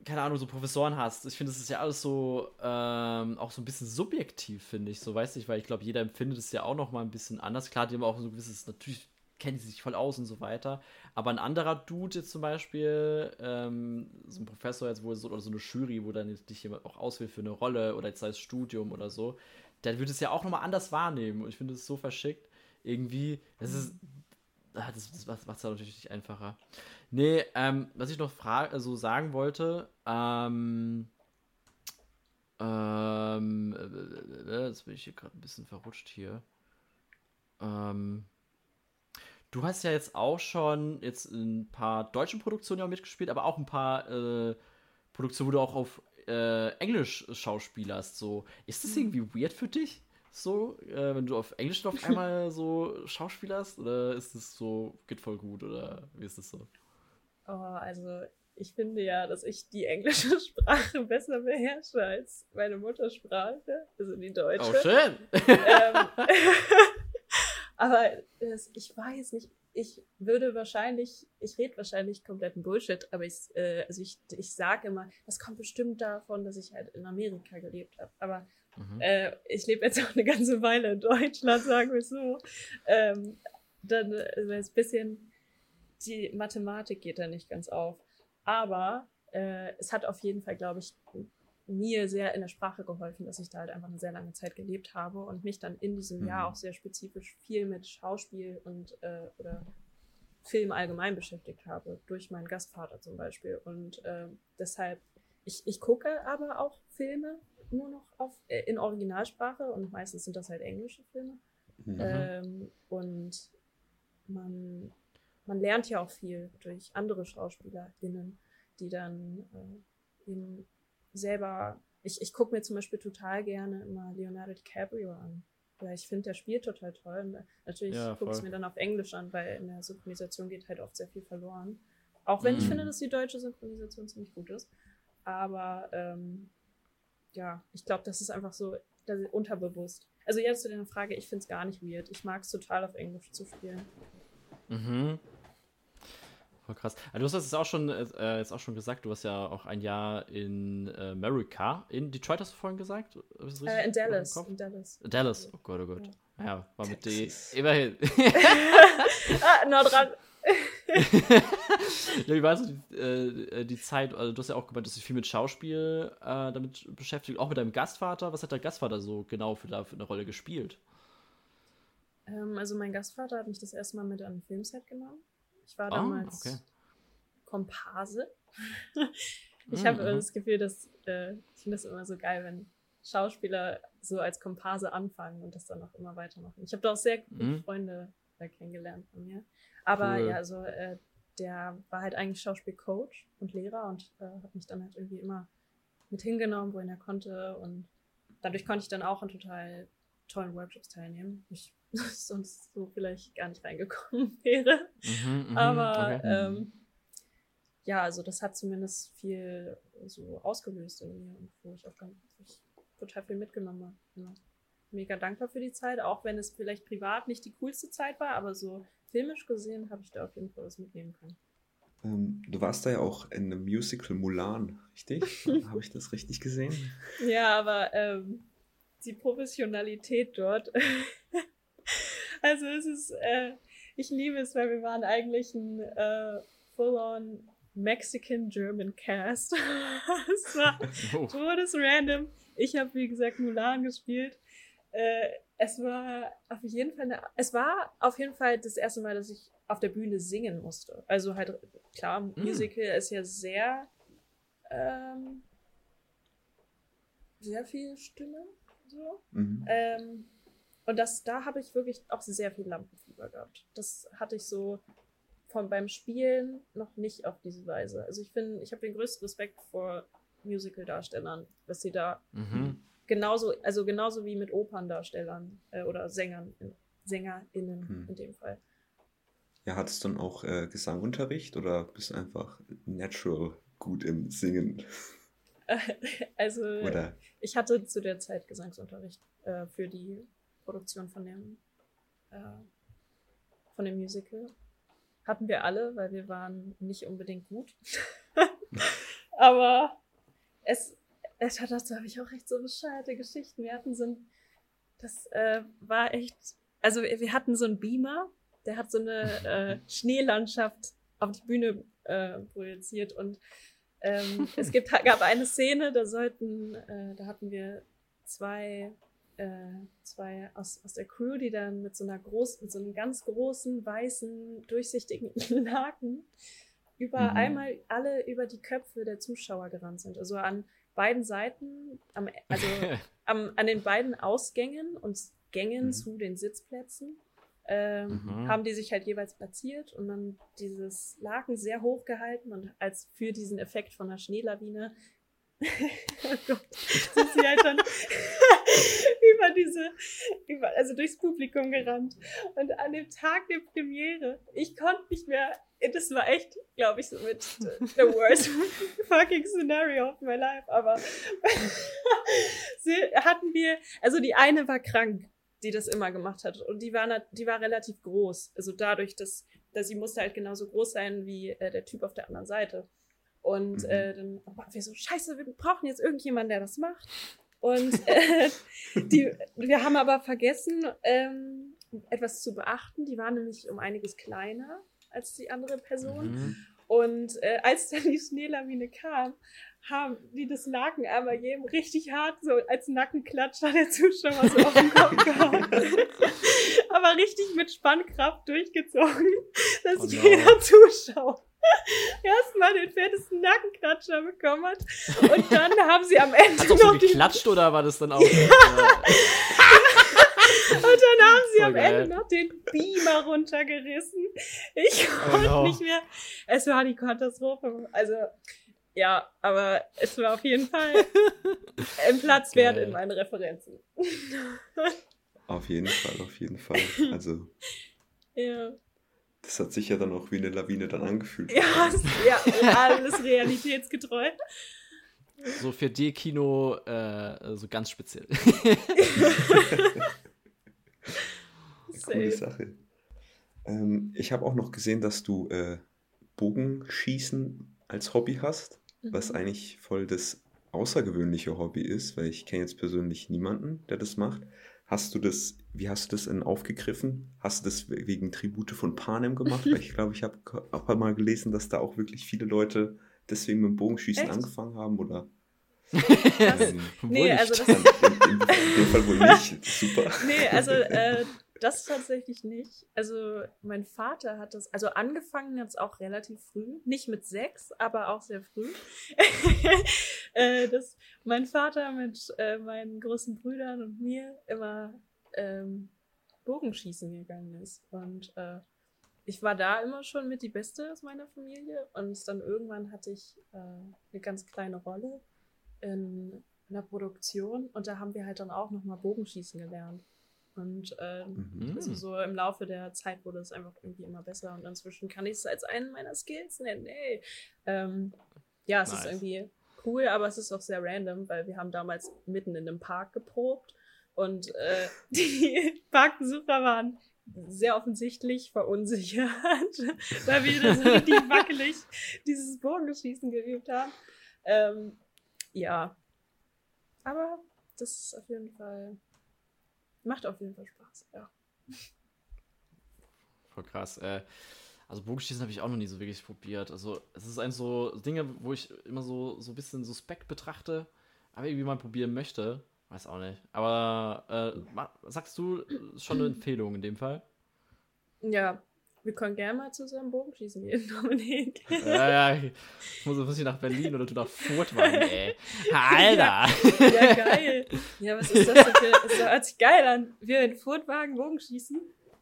keine Ahnung, so Professoren hast. Ich finde, das ist ja alles so, ähm, auch so ein bisschen subjektiv, finde ich. So, weiß ich, weil ich glaube, jeder empfindet es ja auch noch mal ein bisschen anders. Klar, die haben auch so ein gewisses, natürlich kennen sie sich voll aus und so weiter. Aber ein anderer Dude jetzt zum Beispiel, ähm, so ein Professor jetzt, wo so, oder so eine Jury, wo dann dich jemand auch auswählt für eine Rolle oder jetzt sei es Studium oder so, der würde es ja auch nochmal anders wahrnehmen. Und ich finde es so verschickt. Irgendwie, das ist, ah, das, das macht es natürlich nicht einfacher. Nee, ähm, was ich noch also sagen wollte, ähm, ähm, äh, äh, jetzt bin ich hier gerade ein bisschen verrutscht hier. Ähm, du hast ja jetzt auch schon jetzt ein paar deutsche Produktionen ja mitgespielt, aber auch ein paar äh, Produktionen, wo du auch auf äh, Englisch schauspielerst. So, ist das irgendwie weird für dich? So, äh, wenn du auf Englisch auf einmal so schauspielerst? Oder ist es so, geht voll gut? Oder wie ist das so?
Oh, also ich finde ja, dass ich die englische Sprache besser beherrsche als meine Muttersprache, also die deutsche. Oh, schön! ähm, aber das, ich weiß nicht, ich würde wahrscheinlich, ich rede wahrscheinlich kompletten Bullshit, aber ich, äh, also ich, ich sage immer, das kommt bestimmt davon, dass ich halt in Amerika gelebt habe. Aber mhm. äh, ich lebe jetzt auch eine ganze Weile in Deutschland, sagen wir so. Ähm, dann also ist ein bisschen die Mathematik geht da nicht ganz auf. Aber äh, es hat auf jeden Fall, glaube ich, mir sehr in der Sprache geholfen, dass ich da halt einfach eine sehr lange Zeit gelebt habe und mich dann in diesem mhm. Jahr auch sehr spezifisch viel mit Schauspiel und äh, oder Film allgemein beschäftigt habe, durch meinen Gastvater zum Beispiel. Und äh, deshalb, ich, ich gucke aber auch Filme nur noch auf, äh, in Originalsprache und meistens sind das halt englische Filme. Mhm. Ähm, und man man lernt ja auch viel durch andere SchauspielerInnen, die dann äh, eben selber. Ich, ich gucke mir zum Beispiel total gerne immer Leonardo DiCaprio an. Weil ich finde, der spielt total toll. Und natürlich ja, gucke ich es mir dann auf Englisch an, weil in der Synchronisation geht halt oft sehr viel verloren. Auch wenn mm. ich mhm. finde, dass die deutsche Synchronisation ziemlich gut ist. Aber ähm, ja, ich glaube, das ist einfach so das ist unterbewusst. Also jetzt zu deiner Frage, ich finde es gar nicht weird. Ich mag es total auf Englisch zu spielen.
Mhm. Voll krass. Also du hast es auch schon, äh, jetzt auch schon gesagt, du hast ja auch ein Jahr in äh, America. In Detroit hast du vorhin gesagt?
Äh, in Dallas. In
Dallas. Dallas, oh Gott, oh Gott. Ja, ja war mit D. Immerhin.
ah, dran.
ja, wie war so die, äh, die, Zeit? Also, du hast ja auch gemeint, dass du dich viel mit Schauspiel äh, damit beschäftigt, auch mit deinem Gastvater. Was hat der Gastvater so genau für, da, für eine Rolle gespielt?
Ähm, also, mein Gastvater hat mich das erste Mal mit an ein Filmset genommen. Ich war ah, damals oh, okay. Komparse. ich mhm, habe das Gefühl, dass äh, ich finde das immer so geil, wenn Schauspieler so als Komparse anfangen und das dann auch immer weitermachen. Ich habe da auch sehr gute mhm. Freunde äh, kennengelernt von mir. Aber cool. ja, also äh, der war halt eigentlich Schauspielcoach und Lehrer und äh, hat mich dann halt irgendwie immer mit hingenommen, wohin er konnte. Und dadurch konnte ich dann auch an total tollen Workshops teilnehmen. Ich sonst so vielleicht gar nicht reingekommen wäre. Mhm, mhm, Aber okay. ähm, ja, also das hat zumindest viel so ausgelöst in mir und wo ich auch ganz, ich total viel mitgenommen habe. Ja. Mega dankbar für die Zeit, auch wenn es vielleicht privat nicht die coolste Zeit war, aber so filmisch gesehen habe ich da auf jeden Fall was mitnehmen können.
Ähm, du warst da ja auch in einem Musical Mulan, richtig? habe ich das richtig gesehen?
Ja, aber ähm, die Professionalität dort Also es ist, äh, ich liebe es, weil wir waren eigentlich ein äh, full-on Mexican-German Cast. es war oh. todes random. Ich habe, wie gesagt, Mulan gespielt. Äh, es war auf jeden Fall eine, es war auf jeden Fall das erste Mal, dass ich auf der Bühne singen musste. Also halt, klar, mm. Musical ist ja sehr, ähm, sehr viel Stimme, so. Mhm. Ähm, und das, da habe ich wirklich auch sehr viel Lampenfieber gehabt. Das hatte ich so von beim Spielen noch nicht auf diese Weise. Also ich finde, ich habe den größten Respekt vor Musical-Darstellern, dass sie da mhm. genauso, also genauso wie mit Operndarstellern äh, oder Sängern, SängerInnen mhm. in dem Fall.
Ja, hattest du dann auch äh, Gesangunterricht oder bist du einfach natural gut im Singen?
also, oder? ich hatte zu der Zeit Gesangsunterricht äh, für die Produktion von dem, äh, von dem Musical. Hatten wir alle, weil wir waren nicht unbedingt gut. Aber es, es hat dazu habe ich auch echt so bescheuerte Geschichten. Wir hatten so ein, das äh, war echt, also wir hatten so einen Beamer, der hat so eine äh, Schneelandschaft auf die Bühne äh, projiziert und ähm, es gibt, gab eine Szene, da sollten, äh, da hatten wir zwei, äh, zwei aus, aus der Crew, die dann mit so einer großen, mit so einem ganz großen, weißen, durchsichtigen Laken über mhm. einmal alle über die Köpfe der Zuschauer gerannt sind. Also an beiden Seiten, am, also am, an den beiden Ausgängen und Gängen mhm. zu den Sitzplätzen ähm, mhm. haben die sich halt jeweils platziert und dann dieses Laken sehr hoch gehalten und als für diesen Effekt von einer Schneelawine oh Gott, sind sie halt dann über diese, über, also durchs Publikum gerannt. Und an dem Tag der Premiere, ich konnte nicht mehr, das war echt, glaube ich, so mit the worst fucking scenario of my life, aber hatten wir, also die eine war krank die das immer gemacht hat. Und die war, die war relativ groß. Also dadurch, dass, dass sie musste halt genauso groß sein wie äh, der Typ auf der anderen Seite. Und mhm. äh, dann waren wir so, scheiße, wir brauchen jetzt irgendjemanden, der das macht. Und äh, die, wir haben aber vergessen, ähm, etwas zu beachten. Die war nämlich um einiges kleiner als die andere Person. Mhm. Und äh, als dann die Schneelawine kam, haben die das Laken einmal jedem richtig hart so als Nackenklatscher der Zuschauer so auf den Kopf gehauen. Aber richtig mit Spannkraft durchgezogen, dass oh no. jeder Zuschauer erstmal den fettesten Nackenklatscher bekommen hat. Und dann haben sie am Ende
Hat's noch so geklatscht oder war das dann auch? Ja.
Und dann haben sie am geil. Ende noch den Beamer runtergerissen. Ich oh konnte oh no. nicht mehr. Es war die Katastrophe. Also, ja, aber es war auf jeden Fall ein Platz wert in meinen Referenzen.
Auf jeden Fall, auf jeden Fall. Also.
Ja.
Das hat sich ja dann auch wie eine Lawine dann angefühlt.
Ja, ja alles realitätsgetreu.
So für dir Kino äh, so ganz speziell.
Coole Sache. Ähm, ich habe auch noch gesehen, dass du äh, Bogenschießen als Hobby hast was mhm. eigentlich voll das außergewöhnliche Hobby ist, weil ich kenne jetzt persönlich niemanden, der das macht. Hast du das, wie hast du das denn aufgegriffen? Hast du das wegen Tribute von Panem gemacht? weil ich glaube, ich habe auch mal gelesen, dass da auch wirklich viele Leute deswegen mit dem Bogenschießen Echt? angefangen haben, oder?
ähm, nee, also das in,
in, in, dem Fall wohl nicht. Super.
Nee, also äh, das tatsächlich nicht. Also mein Vater hat das, also angefangen es auch relativ früh, nicht mit sechs, aber auch sehr früh. äh, dass mein Vater mit äh, meinen großen Brüdern und mir immer ähm, Bogenschießen gegangen ist. Und äh, ich war da immer schon mit die Beste aus meiner Familie. Und dann irgendwann hatte ich eine ganz kleine Rolle in einer Produktion und da haben wir halt dann auch nochmal Bogenschießen gelernt. Und ähm, mhm. also so im Laufe der Zeit wurde es einfach irgendwie immer besser und inzwischen kann ich es als einen meiner Skills nennen. Ey. Ähm, ja, es nice. ist irgendwie cool, aber es ist auch sehr random, weil wir haben damals mitten in einem Park geprobt und äh, die Parkbesucher waren sehr offensichtlich verunsichert, weil wir da so richtig wackelig dieses Bogenschießen geübt haben. Ähm, ja, aber das ist auf jeden Fall Macht auf jeden Fall Spaß, ja.
Voll krass. Äh, also Bogenschießen habe ich auch noch nie so wirklich probiert. Also es ist ein so Dinge, wo ich immer so, so ein bisschen suspekt betrachte, aber irgendwie mal probieren möchte. Weiß auch nicht. Aber äh, sagst du schon eine Empfehlung in dem Fall?
Ja, wir können gerne mal zusammen Bogenschießen gehen, Dominik.
Ja, ja, ich muss, muss ich nach Berlin oder du nach Furtwangen, ey. Alter!
Ja, ja, geil. Ja, was ist das denn für, das hört sich geil an. Wir in Furtwagen Bogenschießen.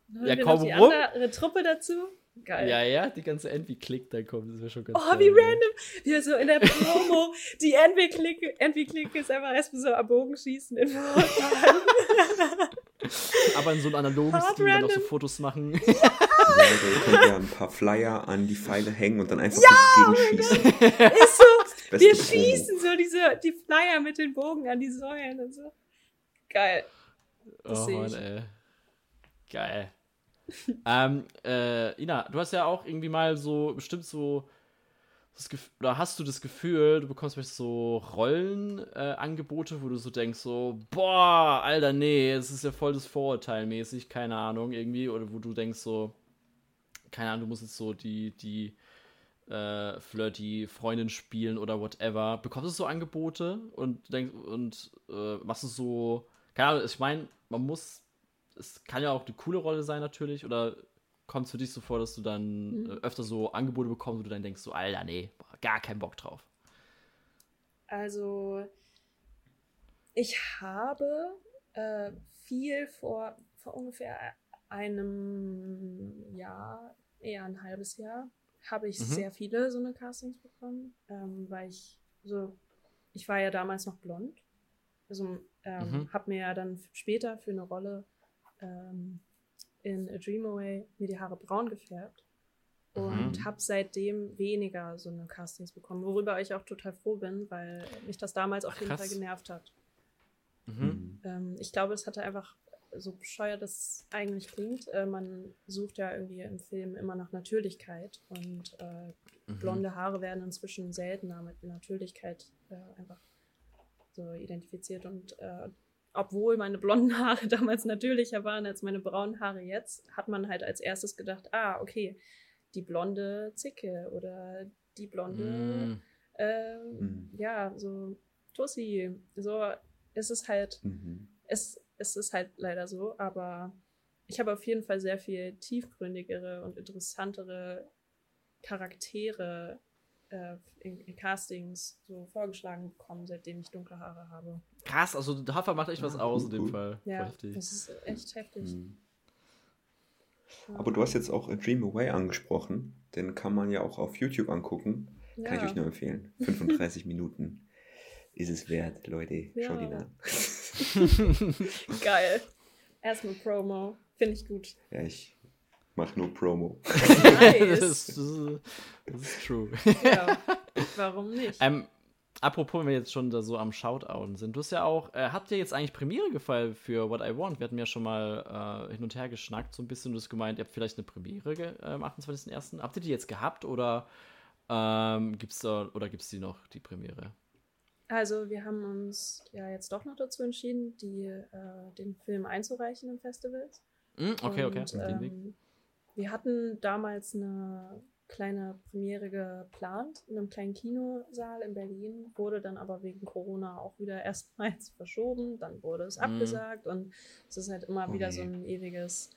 Dann ja, komm die rum.
andere Truppe dazu. Geil.
Ja, ja, die ganze Envy-Click da kommt, das wäre schon ganz
Oh, wie random. Wie so in der Promo, die Envy-Click Envy -Click ist einfach erstmal so am Bogenschießen in Furtwagen.
Aber in so einem analogen Hard Stil random. dann auch so Fotos machen.
Ja, ihr könnt ja ein paar Flyer an die Pfeile hängen und dann einfach ja, gegenschießen.
Ist so, wir schießen so diese, die Flyer mit den Bogen an die Säulen und so. Geil.
Das oh Mann, ey. Geil. ähm, äh, Ina, du hast ja auch irgendwie mal so bestimmt so das Gefühl, oder hast du das Gefühl, du bekommst vielleicht so Rollenangebote, äh, wo du so denkst, so, boah, Alter, nee, es ist ja voll das Vorurteil mäßig, keine Ahnung, irgendwie, oder wo du denkst, so, keine Ahnung, du musst jetzt so die, die äh, flirty Freundin spielen oder whatever. Bekommst du so Angebote und denkst, und äh, machst du so, keine Ahnung, ich meine, man muss, es kann ja auch eine coole Rolle sein natürlich, oder kommt es für dich so vor, dass du dann mhm. öfter so Angebote bekommst, wo du dann denkst, so, Alter, nee, gar keinen Bock drauf?
Also, ich habe äh, viel vor, vor ungefähr einem Jahr, eher ein halbes Jahr, habe ich mhm. sehr viele so eine Castings bekommen, ähm, weil ich so, ich war ja damals noch blond. Also ähm, mhm. habe mir ja dann später für eine Rolle ähm, in A Dream Away mir die Haare braun gefärbt und mhm. habe seitdem weniger so eine Castings bekommen, worüber ich auch total froh bin, weil mich das damals auf jeden Fall genervt hat. Mhm. Ähm, ich glaube, es hatte einfach so bescheuert das eigentlich klingt, äh, man sucht ja irgendwie im Film immer nach Natürlichkeit und äh, mhm. blonde Haare werden inzwischen seltener mit Natürlichkeit äh, einfach so identifiziert und äh, obwohl meine blonden Haare damals natürlicher waren als meine braunen Haare jetzt, hat man halt als erstes gedacht, ah, okay, die blonde Zicke oder die blonde, mm. Äh, mm. ja, so Tussi. So ist es halt, mhm. es, es ist halt leider so, aber ich habe auf jeden Fall sehr viel tiefgründigere und interessantere Charaktere äh, in, in, Castings so vorgeschlagen bekommen, seitdem ich dunkle Haare habe.
Krass, also Hafer macht echt was aus in dem Fall.
Ja, heftig. das ist echt heftig. Mhm.
Aber du hast jetzt auch A Dream Away angesprochen. Den kann man ja auch auf YouTube angucken. Ja. Kann ich euch nur empfehlen. 35 Minuten ist es wert, Leute. Ja. Schaut ihn an.
Geil. Erstmal Promo. Finde ich gut.
Ja, ich mache nur Promo.
Nice. das, ist, das, ist, true.
Ja, warum nicht?
Ähm, apropos, wenn wir jetzt schon da so am Shoutouten sind, du hast ja auch, äh, habt ihr jetzt eigentlich Premiere gefallen für What I Want? Wir hatten ja schon mal äh, hin und her geschnackt, so ein bisschen, du hast gemeint, ihr habt vielleicht eine Premiere äh, am 28.01. Habt ihr die jetzt gehabt oder ähm, gibt's da, oder gibt's die noch, die Premiere?
Also wir haben uns ja jetzt doch noch dazu entschieden, die, äh, den Film einzureichen im Festivals.
Mm, okay, Und, okay. Ähm,
wir hatten damals eine kleine Premiere geplant in einem kleinen Kinosaal in Berlin, wurde dann aber wegen Corona auch wieder erstmals verschoben, dann wurde es mm. abgesagt und es ist halt immer okay. wieder so ein ewiges,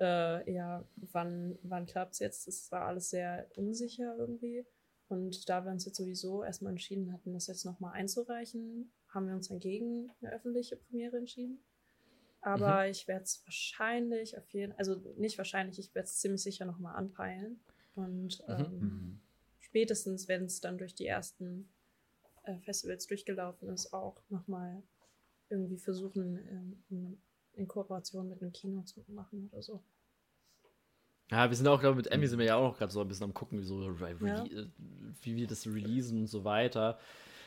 äh, ja, wann, wann klappt es jetzt? Es war alles sehr unsicher irgendwie. Und da wir uns jetzt sowieso erstmal entschieden hatten, das jetzt nochmal einzureichen, haben wir uns dann gegen eine öffentliche Premiere entschieden. Aber mhm. ich werde es wahrscheinlich auf jeden also nicht wahrscheinlich, ich werde es ziemlich sicher nochmal anpeilen. Und mhm. ähm, mhm. spätestens, wenn es dann durch die ersten äh, Festivals durchgelaufen ist, auch nochmal irgendwie versuchen, ähm, in, in Kooperation mit einem Kino zu machen oder so.
Ja, wir sind auch, glaube ich, mit Emmy sind wir ja auch noch gerade so ein bisschen am gucken, wie, so, ja. wie wir das releasen und so weiter.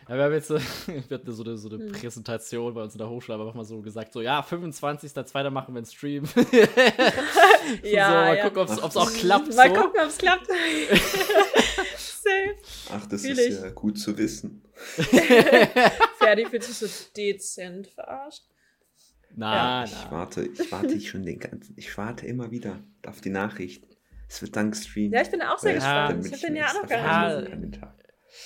Ja, wir haben jetzt wir hatten so eine, so eine hm. Präsentation bei uns in der Hochschule, aber mal so gesagt, so, ja, 25.02. machen wir einen Stream.
ja,
so, mal
ja.
gucken, ob es auch klappt.
Mal
so.
gucken, ob es klappt.
Safe. Ach, das Fühl ist ja gut zu wissen.
Ferdi fühlt sich so dezent verarscht.
Na, ja.
Ich warte, ich warte schon den ganzen, ich warte immer wieder auf die Nachricht. Es wird dank Stream.
Ja, ich bin auch sehr gespannt. Ich habe den ja auch noch gesehen.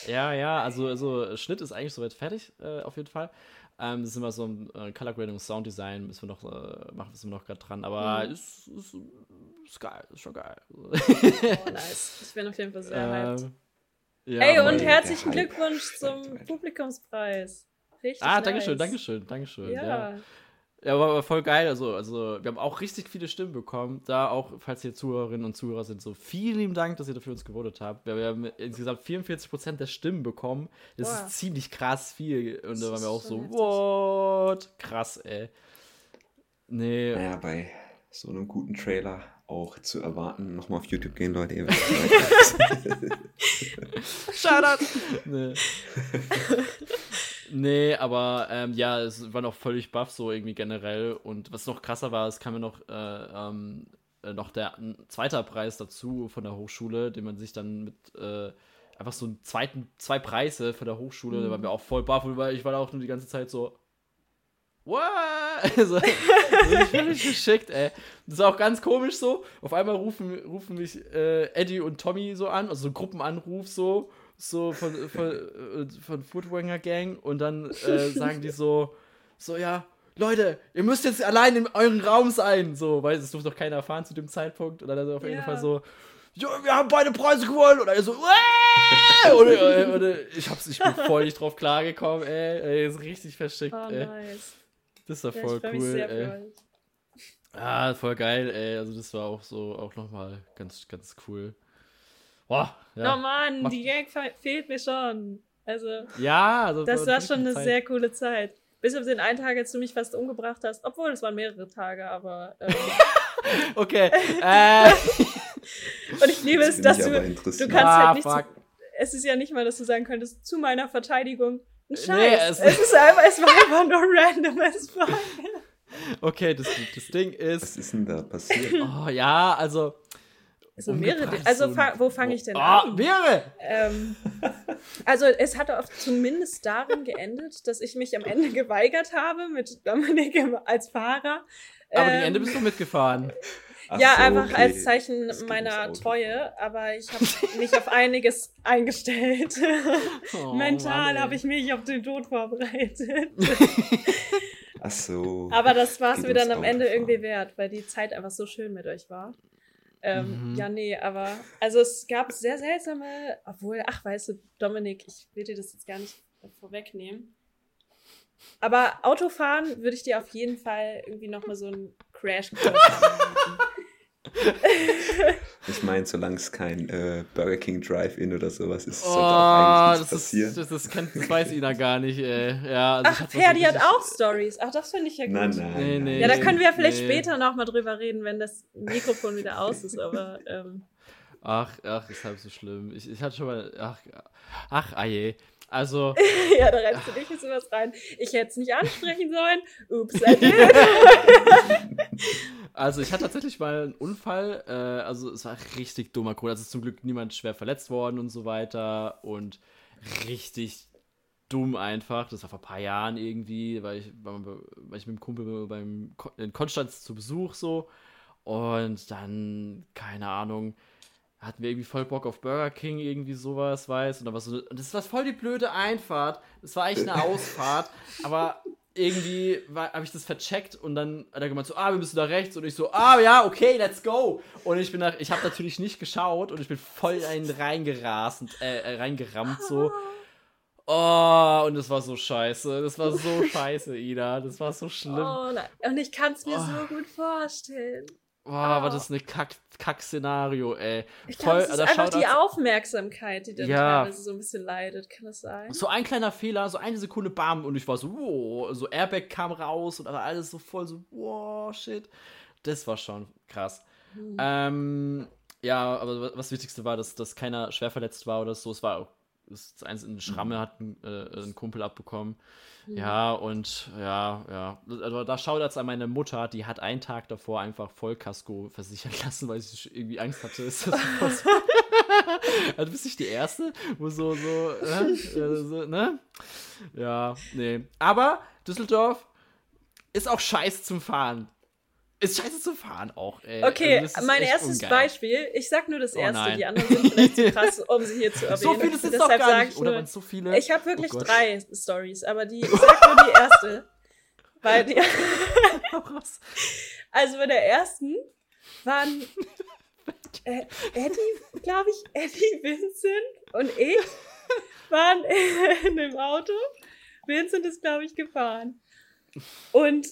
Ja, ja, also, also Schnitt ist eigentlich soweit fertig, äh, auf jeden Fall. Ähm, das ist immer so ein äh, Color Grading Sound Design, müssen wir noch äh, machen, sind wir noch gerade dran. Aber mhm. ist, ist, ist, geil, ist schon geil.
oh, nice. Ich bin auf jeden Fall sehr ähm, ja, Ey, und herzlichen Glückwunsch zum Publikumspreis.
Richtig. Ah, nice. Dankeschön, Dankeschön, Dankeschön. Ja. ja. Ja, war voll geil. Also, also, wir haben auch richtig viele Stimmen bekommen. Da auch, falls ihr Zuhörerinnen und Zuhörer sind, so vielen lieben Dank, dass ihr dafür uns gewotet habt. Wir haben insgesamt 44% der Stimmen bekommen. Das Boah. ist ziemlich krass viel. Und da waren wir auch so, heftig. what? Krass, ey. Nee.
Naja, bei so einem guten Trailer auch zu erwarten. Nochmal auf YouTube gehen, Leute. Ihr
Shoutout! Nee. Nee, aber ähm, ja, es war noch völlig buff so irgendwie generell. Und was noch krasser war, es kam mir noch, äh, ähm, äh, noch der zweite Preis dazu von der Hochschule, den man sich dann mit äh, einfach so einen zweiten, zwei Preise von der Hochschule. Mhm. Da waren wir auch voll baff, weil ich war da auch nur die ganze Zeit so, what? Also, also völlig geschickt, ey. Das ist auch ganz komisch so. Auf einmal rufen, rufen mich äh, Eddie und Tommy so an, also so Gruppenanruf so, so von, von, äh, von Footwanger Gang und dann äh, sagen die so, so, ja, Leute, ihr müsst jetzt allein in eurem Raum sein. So, weil es durfte doch keiner erfahren zu dem Zeitpunkt. Und dann auf jeden ja. Fall so, wir haben beide Preise gewonnen. Und er so, äh! und, und, und, ich, hab's, ich bin voll nicht drauf klargekommen, ey. ey ist richtig verschickt, oh, ey. Nice. Das war ja, voll cool, ey. Ah, voll geil, ey. Also das war auch so, auch nochmal ganz, ganz cool.
Boah, ja. Oh Mann, Mach die Gang fehlt mir schon. Also,
ja, also
das war schon eine Zeit. sehr coole Zeit. Bis auf den einen Tag, als du mich fast umgebracht hast. Obwohl, es waren mehrere Tage, aber. Ähm,
okay. äh.
Und ich liebe es, dass du. Du kannst ah, halt nicht. Zu, es ist ja nicht mal, dass du sagen könntest, zu meiner Verteidigung. Ein Scheiß. Nee, es, es, ist einfach, es war einfach nur random as fuck.
Okay, das, das Ding ist.
Was ist denn da passiert?
Oh ja, also.
Also mehrere. Also fa wo fange ich denn
oh,
an?
Mehrere!
Ähm, also es hatte oft zumindest darin geendet, dass ich mich am Ende geweigert habe mit Dominik als Fahrer.
Aber ähm, die Ende bist du mitgefahren.
Ach ja, so, einfach okay. als Zeichen meiner Treue, aber ich habe mich auf einiges eingestellt. Oh, Mental habe ich mich auf den Tod vorbereitet.
Ach so.
Aber das war es mir dann am Ende irgendwie wert, weil die Zeit einfach so schön mit euch war. Ähm, mhm. Ja, nee, aber also es gab sehr seltsame, obwohl, ach, weißt du, Dominik, ich will dir das jetzt gar nicht vorwegnehmen. Aber Autofahren würde ich dir auf jeden Fall irgendwie nochmal so einen Crash
Ich meine, solange es kein äh, Burger King Drive-In oder sowas ist,
oh, sollte auch eigentlich nichts das passieren. Ist, das, das, kennt, das weiß Ina gar nicht, ey. Ja, also
Ach, Ferdi hat auch Stories. Ach, das finde ich ja gut.
Nein, nein, nee,
nee, ja, da können wir vielleicht nee. später nochmal drüber reden, wenn das Mikrofon wieder aus ist, aber... Ähm.
Ach, ach, ist halb so schlimm. Ich, ich hatte schon mal... Ach, ach, ah je. Also.
ja, da rennst du nicht jetzt sowas rein. Ich hätte es nicht ansprechen sollen. Ups, I did.
Also, ich hatte tatsächlich mal einen Unfall. Äh, also, es war richtig dummer Grund. Also, ist zum Glück niemand schwer verletzt worden und so weiter. Und richtig dumm einfach. Das war vor ein paar Jahren irgendwie, weil ich, weil ich mit dem Kumpel beim, in Konstanz zu Besuch so. Und dann, keine Ahnung, hatten wir irgendwie voll Bock auf Burger King, irgendwie sowas, weiß. Und so, und das war voll die blöde Einfahrt. Das war eigentlich eine Ausfahrt, aber irgendwie habe ich das vercheckt und dann hat er gemeint so, ah, wir müssen da rechts und ich so, ah, ja, okay, let's go. Und ich bin nach, ich habe natürlich nicht geschaut und ich bin voll ein reingerast, äh, äh, reingerammt so. Oh, und das war so scheiße. Das war so scheiße, Ida. Das war so schlimm. Oh,
nein. Und ich kann es mir oh. so gut vorstellen.
Boah, oh. aber das ist eine Kack-Szenario, Kack ey.
Ich glaube, das ist einfach die Aufmerksamkeit, die dann ja. teilweise so ein bisschen leidet, kann das sein?
So ein kleiner Fehler, so eine Sekunde, bam, und ich war so, wow, so Airbag kam raus und alles so voll so, wow, shit. Das war schon krass. Hm. Ähm, ja, aber was das Wichtigste war, dass, dass keiner schwer verletzt war oder so. Es war das eins in Schramme mhm. hat ein, äh, ein Kumpel abbekommen. Mhm. Ja, und ja, ja. Also da schaut jetzt an meine Mutter, die hat einen Tag davor einfach Vollkasko versichern lassen, weil sie irgendwie Angst hatte. Ist das also bist nicht die Erste, wo so, so, äh, so, ne? Ja, nee. Aber Düsseldorf ist auch scheiße zum Fahren. Ist scheiße zu fahren auch, ey.
Okay, also mein erstes ungeil. Beispiel. Ich sag nur das oh erste, oh die anderen sind vielleicht zu krass, um sie hier zu erwähnen.
So viele sind Deshalb doch gar nicht. Oder so viele?
Ich habe wirklich oh drei Stories, aber die, ich sag nur die erste. Weil die, also bei der ersten waren äh, Eddie, glaube ich, Eddie, Vincent und ich waren in dem Auto. Vincent ist, glaube ich, gefahren. Und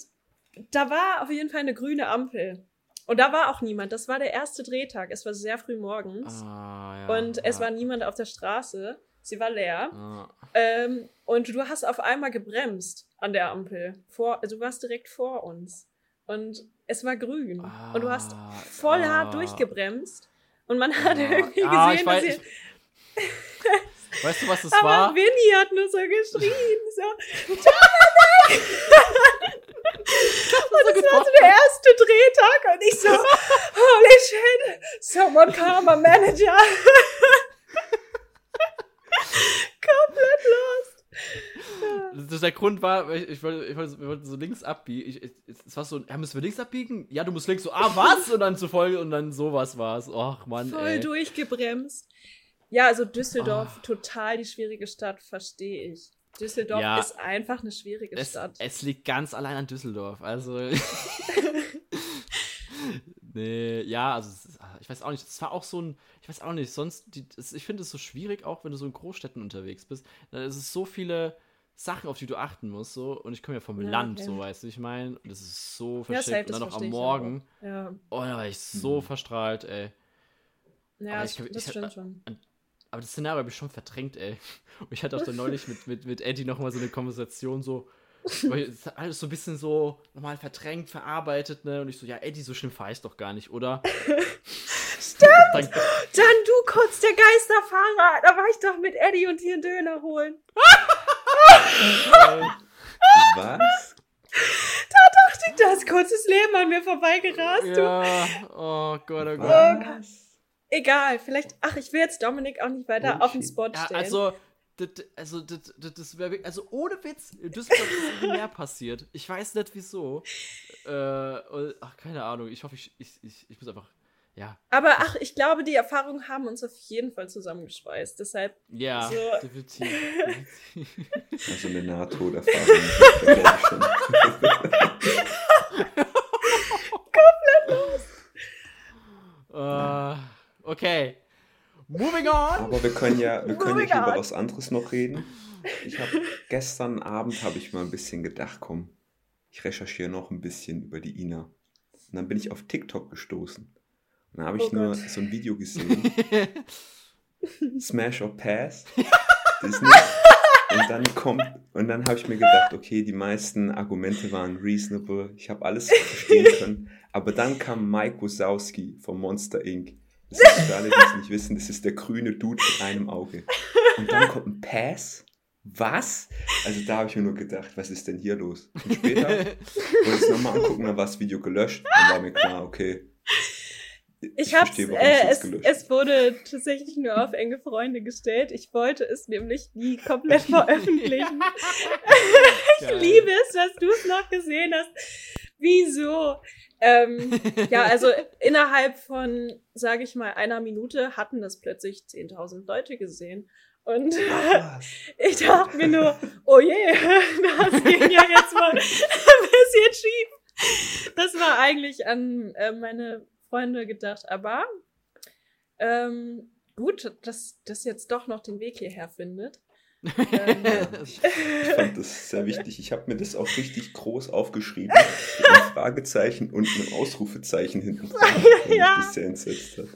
da war auf jeden Fall eine grüne Ampel. Und da war auch niemand. Das war der erste Drehtag. Es war sehr früh morgens. Ah, ja, und es war niemand auf der Straße. Sie war leer. Ah. Ähm, und du hast auf einmal gebremst an der Ampel. Vor, also du warst direkt vor uns. Und es war grün. Ah, und du hast voll hart ah. durchgebremst. Und man hat irgendwie ah, gesehen, dass ihr.
Weißt du, was es Aber war?
Winnie hat nur so geschrien. So, Dominik! und das war so der erste Drehtag und ich so, holy shit, someone call my manager. Komplett lost.
Das der Grund war, ich, ich, wollte, ich wollte, wir wollten so links abbiegen. Es war so, ja, müssen wir links abbiegen? Ja, du musst links so, ah, was? Und dann zu voll und dann sowas war's. Och, Mann.
Voll
ey.
durchgebremst. Ja, also Düsseldorf, oh. total die schwierige Stadt, verstehe ich. Düsseldorf ja, ist einfach eine schwierige
es,
Stadt.
Es liegt ganz allein an Düsseldorf. Also. nee, ja, also ich weiß auch nicht. Es war auch so ein, ich weiß auch nicht, sonst, die, es, ich finde es so schwierig, auch wenn du so in Großstädten unterwegs bist. Da ist es so viele Sachen, auf die du achten musst, so. Und ich komme ja vom ja, Land, okay. so, weißt du, ich meine. Und das ist so verschickt. Ja, und dann noch am Morgen. Ja. Oh, da war ich so mhm. verstrahlt, ey.
Ja, ich, das, ich, stimmt schon.
An, aber das Szenario habe ich schon verdrängt, ey. Und ich hatte auch dann neulich mit, mit, mit Eddie nochmal so eine Konversation, so, alles so ein bisschen so nochmal verdrängt, verarbeitet, ne? Und ich so, ja, Eddie, so schlimm fahre ich doch gar nicht, oder?
Stimmt! Dann, dann, du kurz der Geisterfahrer, da war ich doch mit Eddie und hier einen Döner holen.
Was?
Da dachte ich, das kurzes Leben an mir vorbeigerast.
Ja, oh Gott, oh Gott.
Was? Egal, vielleicht. Ach, ich will jetzt Dominik auch nicht weiter auf den Spot stellen.
Ja, also, das, also, das, das wäre also ohne Witz, Düsseldorf ist mehr passiert. Ich weiß nicht wieso. Äh, ach, keine Ahnung. Ich hoffe, ich, ich, ich, ich muss einfach. Ja.
Aber ach, ich glaube, die Erfahrungen haben uns auf jeden Fall zusammengeschweißt. Deshalb.
Ja, so definitiv.
also eine Nahtoderfahrung.
Komplett los.
Uh, Okay. Moving on.
Aber wir können ja, wir können ja über was anderes noch reden. Ich habe gestern Abend habe ich mal ein bisschen gedacht, komm, ich recherchiere noch ein bisschen über die Ina. Und dann bin ich auf TikTok gestoßen. Und dann habe ich oh nur so ein Video gesehen. Smash or Pass. Disney. Und dann kommt, und dann habe ich mir gedacht, okay, die meisten Argumente waren reasonable. Ich habe alles verstehen können. Aber dann kam Mike Wazowski von Monster Inc das ist für alle, die es nicht wissen, das ist der grüne Dude mit einem Auge. Und dann kommt ein Pass. Was? Also da habe ich mir nur gedacht, was ist denn hier los? Und später wollte ich es nochmal angucken, dann war das Video gelöscht. Dann war mir klar, okay.
Ich, ich hab's, äh, es, es wurde tatsächlich nur auf enge Freunde gestellt. Ich wollte es nämlich nie komplett veröffentlichen. ich liebe es, dass du es noch gesehen hast. Wieso? Ähm, ja, also innerhalb von, sage ich mal, einer Minute hatten das plötzlich 10.000 Leute gesehen. Und ich dachte mir nur, oh je, das ging ja jetzt mal ein bisschen schief. Das war eigentlich an äh, meine Freunde gedacht, aber ähm, gut, dass das jetzt doch noch den Weg hierher findet.
Ähm, ich, ich, fand das sehr wichtig. Ich habe mir das auch richtig groß aufgeschrieben. Mit einem Fragezeichen und einem Ausrufezeichen hinten dran, ja. das sehr entsetzt hat.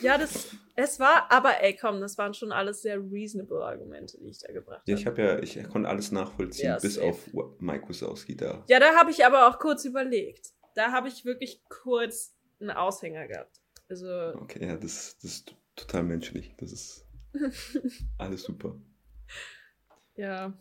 Ja, das, es war, aber ey, komm, das waren schon alles sehr reasonable Argumente, die ich da gebracht habe.
Ja, ich habe ja, ich konnte alles nachvollziehen, ja, bis auf Mike Wazowski da.
Ja, da habe ich aber auch kurz überlegt. Da habe ich wirklich kurz einen Aushänger gehabt. Also.
Okay, ja, das, das ist total menschlich. Das ist alles super.
Ja.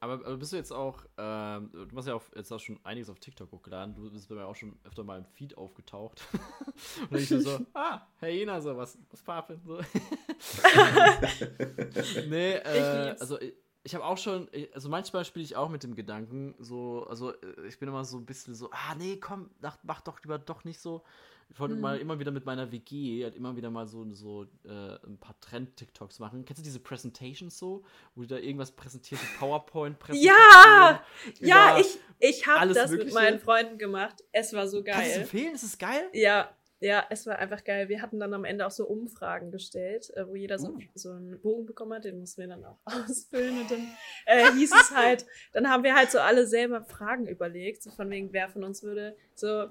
Aber, aber, bist du jetzt auch, ähm, du hast ja auch jetzt auch schon einiges auf TikTok hochgeladen, du bist bei mir auch schon öfter mal im Feed aufgetaucht. und ich so, ah, Herr Jena, so, was, was Papen, so. nee, äh, also ich, ich habe auch schon, also manchmal spiele ich auch mit dem Gedanken, so, also ich bin immer so ein bisschen so, ah, nee, komm, mach, mach doch lieber doch nicht so. Ich wollte mhm. mal immer wieder mit meiner WG halt immer wieder mal so, so äh, ein paar Trend-TikToks machen. Kennst du diese Presentations so, wo du da irgendwas präsentierst, powerpoint präsentation
Ja! Ja, ich, ich habe das Mögliche. mit meinen Freunden gemacht. Es war so geil. Kannst
du empfehlen? Ist es geil?
Ja, ja, es war einfach geil. Wir hatten dann am Ende auch so Umfragen gestellt, äh, wo jeder so, uh. so einen Bogen bekommen hat, den mussten wir dann auch ausfüllen. Und dann äh, hieß es halt, dann haben wir halt so alle selber Fragen überlegt, so von wegen, wer von uns würde so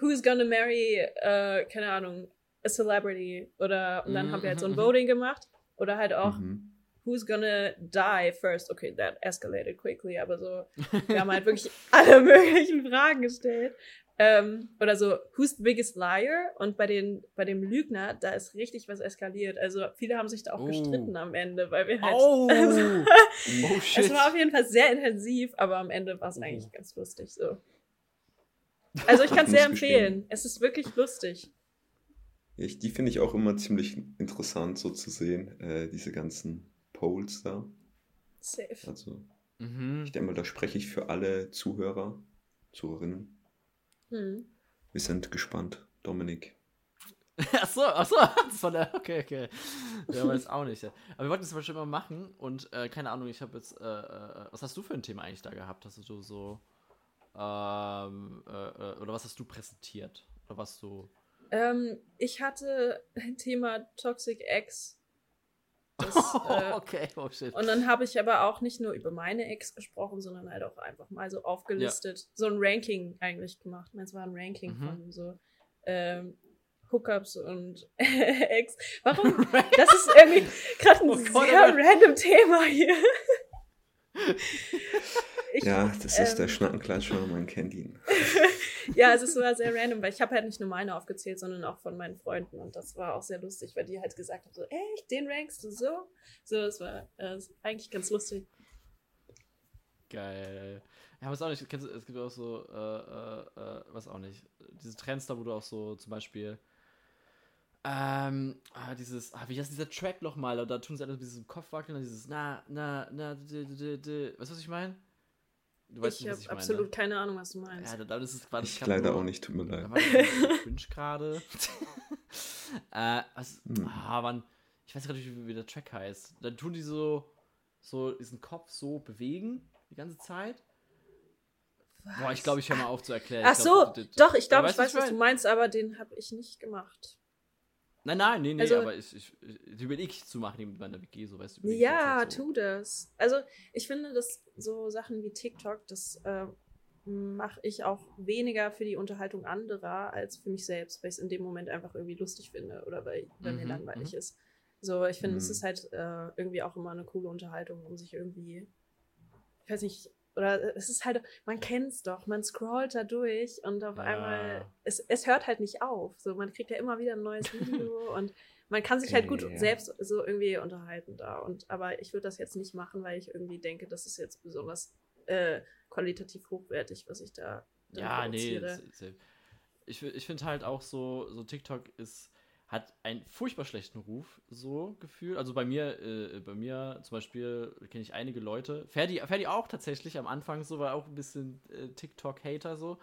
who's gonna marry, äh, keine Ahnung, a celebrity oder und dann mhm. haben wir halt so ein mhm, mhm. Voting gemacht oder halt auch mhm. who's gonna die first. Okay, that escalated quickly, aber so wir haben halt wirklich alle möglichen Fragen gestellt. Ähm, oder so, who's the biggest liar? Und bei den, bei dem Lügner, da ist richtig was eskaliert. Also viele haben sich da auch oh. gestritten am Ende, weil wir halt.
Oh, also,
oh shit. Es war auf jeden Fall sehr intensiv, aber am Ende war es oh. eigentlich ganz lustig so. Also ich kann es sehr empfehlen. Es ist wirklich lustig.
Ich, die finde ich auch immer ziemlich interessant so zu sehen, äh, diese ganzen Polls da.
Safe.
Also Mhm. Ich denke mal, da spreche ich für alle Zuhörer, Zuhörerinnen. Mhm. Wir sind gespannt, Dominik.
Achso, achso, das war der. Okay, okay. Der weiß auch nicht. Aber wir wollten das schon immer machen und äh, keine Ahnung, ich habe jetzt. Äh, äh, was hast du für ein Thema eigentlich da gehabt? Hast du so. Ähm, äh, äh, oder was hast du präsentiert? Oder was du.
Ähm, ich hatte ein Thema Toxic X. Das, äh, okay, oh shit. Und dann habe ich aber auch nicht nur über meine Ex gesprochen, sondern halt auch einfach mal so aufgelistet, ja. so ein Ranking eigentlich gemacht. Es war ein Ranking mhm. von so ähm, Hookups und Ex. Warum? Das ist irgendwie gerade ein oh Gott, sehr random Thema hier.
Ich, ja, das ist ähm, der Schnackenklatscher, man kennt ihn.
ja, es ist sogar sehr random, weil ich habe halt nicht nur meine aufgezählt, sondern auch von meinen Freunden und das war auch sehr lustig, weil die halt gesagt haben, so, echt, den rankst du so? So, das war äh, eigentlich ganz lustig.
Geil. Ja, was auch nicht, kennst du, es gibt auch so, äh, äh, äh, was auch nicht, diese Trends da, wo du auch so zum Beispiel ähm, ah, dieses, ah, wie heißt dieser Track nochmal? Da tun sie alle dieses Kopf wackeln und dieses na, na, na, d, d, d, weißt du, was ich meine?
Du weißt ich habe absolut keine Ahnung, was du meinst.
Ja, dann ist es quasi. Ich leider nur, auch nicht, tut mir leid.
Cringe gerade. äh, was, hm. ah, wann, ich weiß gerade nicht, wie, wie der Track heißt. Dann tun die so, so diesen Kopf so bewegen die ganze Zeit. Was? Boah, ich glaube, ich höre mal auf zu erklären.
Ach so, doch, ich glaube, ich weiß, was du meinst, aber den habe ich nicht gemacht.
Nein, nein, nee, nee, also, aber ich, ich, ich will ich zu machen mit meiner WG, so weißt du.
Ja, so. tu das. Also ich finde, dass so Sachen wie TikTok, das äh, mache ich auch weniger für die Unterhaltung anderer als für mich selbst, weil ich es in dem Moment einfach irgendwie lustig finde oder weil, weil mhm, mir langweilig mhm. ist. So, ich finde, es mhm. ist halt äh, irgendwie auch immer eine coole Unterhaltung, um sich irgendwie, ich weiß nicht, oder es ist halt, man kennt es doch, man scrollt da durch und auf ja. einmal, es, es hört halt nicht auf. So, man kriegt ja immer wieder ein neues Video und man kann sich halt gut ja. selbst so irgendwie unterhalten da. Und aber ich würde das jetzt nicht machen, weil ich irgendwie denke, das ist jetzt besonders äh, qualitativ hochwertig, was ich da.
Ja, nee. Ich, ich finde halt auch so, so TikTok ist hat einen furchtbar schlechten Ruf, so gefühlt. Also bei mir, äh, bei mir zum Beispiel kenne ich einige Leute. Ferdi, Ferdi auch tatsächlich am Anfang so, war auch ein bisschen äh, TikTok-Hater so.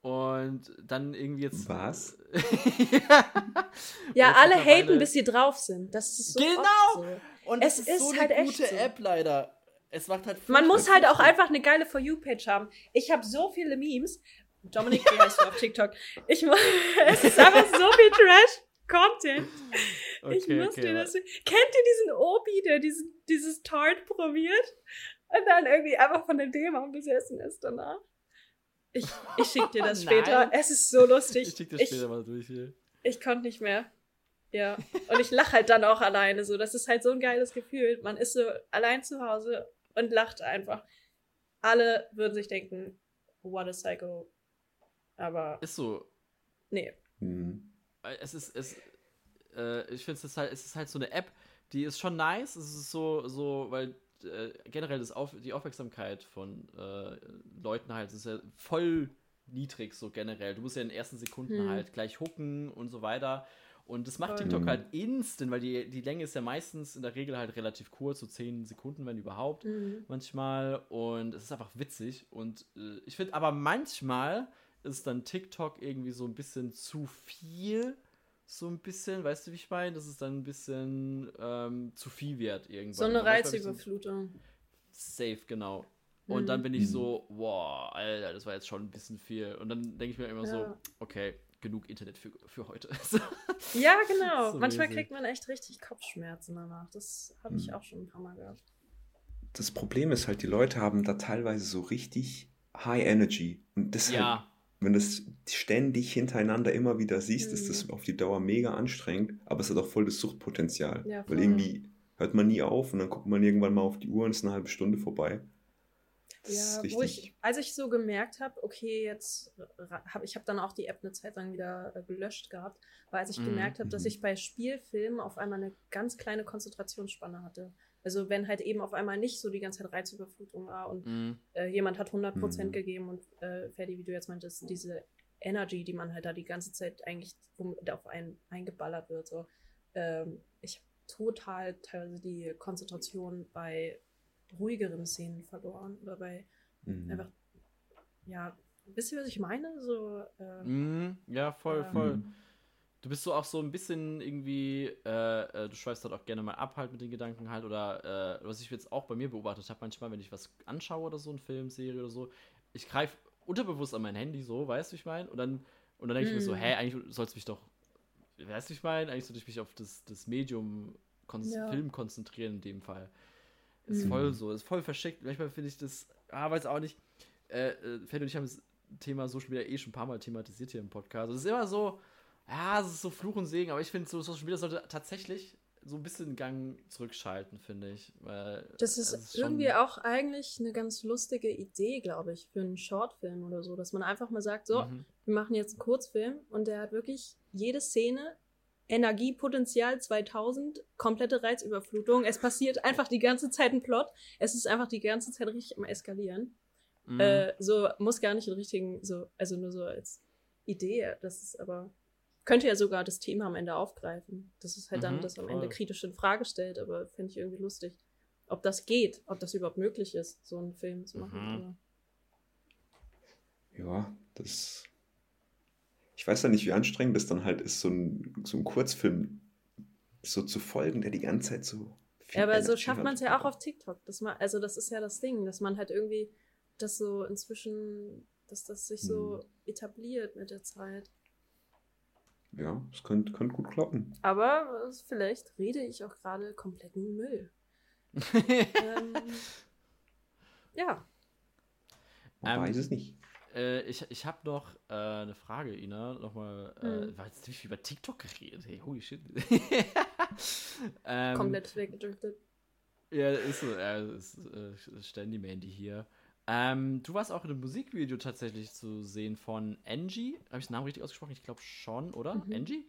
Und dann irgendwie jetzt.
Was?
ja, alle haten, bis sie drauf sind. Das ist so
Genau!
So.
Und es, es ist, so halt eine gute so. App leider. Es macht halt
Man muss halt auch einfach eine geile For You-Page haben. Ich habe so viele Memes. Dominik, wie heißt du auf TikTok? Ich, es ist einfach so viel Trash. Content. Okay, ich muss okay, dir das. Kennt ihr diesen Obi, der diesen, dieses Tart probiert und dann irgendwie einfach von dem Thema besessen ist danach? Ich, ich schick dir das später. Es ist so lustig.
Ich schick dir später ich, mal durch hier.
Ich konnte nicht mehr. Ja. Und ich lache halt dann auch alleine so. Das ist halt so ein geiles Gefühl. Man ist so allein zu Hause und lacht einfach. Alle würden sich denken, what a psycho. Aber.
Ist so.
Nee.
Mhm
es ist, es, äh, ich finde es halt, es ist halt so eine App, die ist schon nice. Es ist so, so, weil äh, generell das Auf, die Aufmerksamkeit von äh, Leuten halt ist ja voll niedrig, so generell. Du musst ja in den ersten Sekunden hm. halt gleich hooken und so weiter. Und das macht TikTok halt instant, weil die, die Länge ist ja meistens in der Regel halt relativ kurz, so 10 Sekunden, wenn überhaupt, mhm. manchmal. Und es ist einfach witzig. Und äh, ich finde aber manchmal ist dann TikTok irgendwie so ein bisschen zu viel. So ein bisschen, weißt du, wie ich meine? Dass es dann ein bisschen ähm, zu viel wird irgendwann.
So eine Reizüberflutung.
Safe, genau. Und mhm. dann bin ich so, wow, Alter, das war jetzt schon ein bisschen viel. Und dann denke ich mir immer ja. so, okay, genug Internet für, für heute.
ja, genau. So Manchmal kriegt man echt richtig Kopfschmerzen danach. Das habe ich mhm. auch schon ein paar Mal gehabt.
Das Problem ist halt, die Leute haben da teilweise so richtig High Energy. Und deshalb ja wenn du das ständig hintereinander immer wieder siehst, mhm. ist das mhm. auf die Dauer mega anstrengend, aber es hat auch voll das Suchtpotenzial. Ja, weil irgendwie hört man nie auf und dann guckt man irgendwann mal auf die Uhr und es ist eine halbe Stunde vorbei.
Das ja, wo ich, als ich so gemerkt habe, okay, jetzt habe ich habe dann auch die App eine Zeit lang wieder äh, gelöscht gehabt, weil als ich mhm. gemerkt habe, dass mhm. ich bei Spielfilmen auf einmal eine ganz kleine Konzentrationsspanne hatte. Also wenn halt eben auf einmal nicht so die ganze Zeit Reizüberflutung war und mhm. äh, jemand hat 100% mhm. gegeben und äh, Ferdi, wie du jetzt meintest, diese Energy, die man halt da die ganze Zeit eigentlich auf einen eingeballert wird. So. Ähm, ich habe total teilweise die Konzentration bei ruhigeren Szenen verloren oder bei mhm. einfach, ja, wisst ihr, was ich meine? So, äh,
mm, ja, voll, ähm, voll. Du bist so auch so ein bisschen irgendwie, äh, äh, du schweifst halt auch gerne mal ab halt mit den Gedanken halt oder äh, was ich jetzt auch bei mir beobachtet habe, manchmal, wenn ich was anschaue oder so, ein Film, Serie oder so, ich greife unterbewusst an mein Handy so, weißt du, ich meine? Und dann, und dann denke ich mir so, mm. hä, eigentlich sollst du mich doch, weißt du, ich meine? Eigentlich sollte ich mich auf das, das Medium kon ja. Film konzentrieren in dem Fall. Ist mhm. voll so, ist voll verschickt. Manchmal finde ich das, ah, weiß auch nicht. Äh, äh, Fred und ich haben das Thema Social Media eh schon ein paar Mal thematisiert hier im Podcast. Es ist immer so, ja, es ist so Fluch und Segen, aber ich finde, so Social Media sollte tatsächlich so ein bisschen Gang zurückschalten, finde ich. Weil
das ist, ist irgendwie auch eigentlich eine ganz lustige Idee, glaube ich, für einen Shortfilm oder so, dass man einfach mal sagt, so, mhm. wir machen jetzt einen Kurzfilm und der hat wirklich jede Szene Energiepotenzial 2000, komplette Reizüberflutung. Es passiert einfach die ganze Zeit ein Plot. Es ist einfach die ganze Zeit richtig am Eskalieren. Mhm. Äh, so muss gar nicht den richtigen, so, also nur so als Idee. Das ist aber, könnte ja sogar das Thema am Ende aufgreifen. Das ist halt dann mhm, das am Ende kritisch in Frage stellt, aber finde ich irgendwie lustig. Ob das geht, ob das überhaupt möglich ist, so einen Film zu machen.
Mhm. Ja, das ich weiß ja nicht, wie anstrengend das dann halt ist, so ein, so ein Kurzfilm so zu folgen, der die ganze Zeit so.
ja, aber so schafft man es ja auch auf TikTok. Dass man, also das ist ja das Ding, dass man halt irgendwie das so inzwischen, dass das sich so hm. etabliert mit der Zeit.
Ja, es könnte, könnte gut klappen.
Aber vielleicht rede ich auch gerade kompletten Müll. ähm, ja.
Man weiß es nicht.
Äh, ich ich habe noch äh, eine Frage, Ina. Nochmal, äh, hm. war jetzt nicht über TikTok geredet. Hey, holy shit.
ähm, Komplett weggedriftet.
Ja, ist so. Äh, ist, äh, stellen Mandy hier. Ähm, du warst auch in einem Musikvideo tatsächlich zu sehen von Angie. Habe ich den Namen richtig ausgesprochen? Ich glaube schon, oder? Mhm. Angie?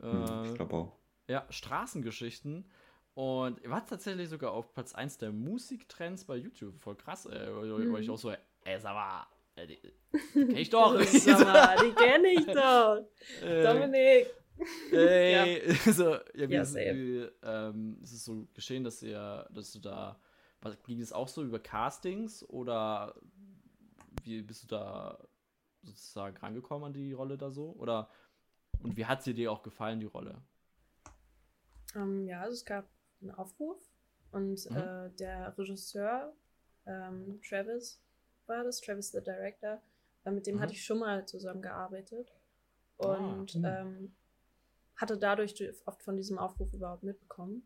Hm, ich glaube auch.
Ja, Straßengeschichten. Und war tatsächlich sogar auf Platz 1 der Musiktrends bei YouTube. Voll krass, ey. Mhm. Weil ich auch so, ey, sag mal, äh, die, die kenn ich doch.
mal, die kenne ich doch. Äh, Dominik.
Ey, ja. so, ja, wie, ja, ist, wie ähm, ist es so geschehen, dass ihr, dass du da, was, ging es auch so über Castings oder wie bist du da sozusagen rangekommen an die Rolle da so? Oder und wie hat sie dir auch gefallen, die Rolle?
Um, ähm, ja, also es gab einen Aufruf und mhm. äh, der Regisseur ähm, Travis war das, Travis the Director. Äh, mit dem mhm. hatte ich schon mal zusammengearbeitet ah, und ah, ähm, hatte dadurch oft von diesem Aufruf überhaupt mitbekommen.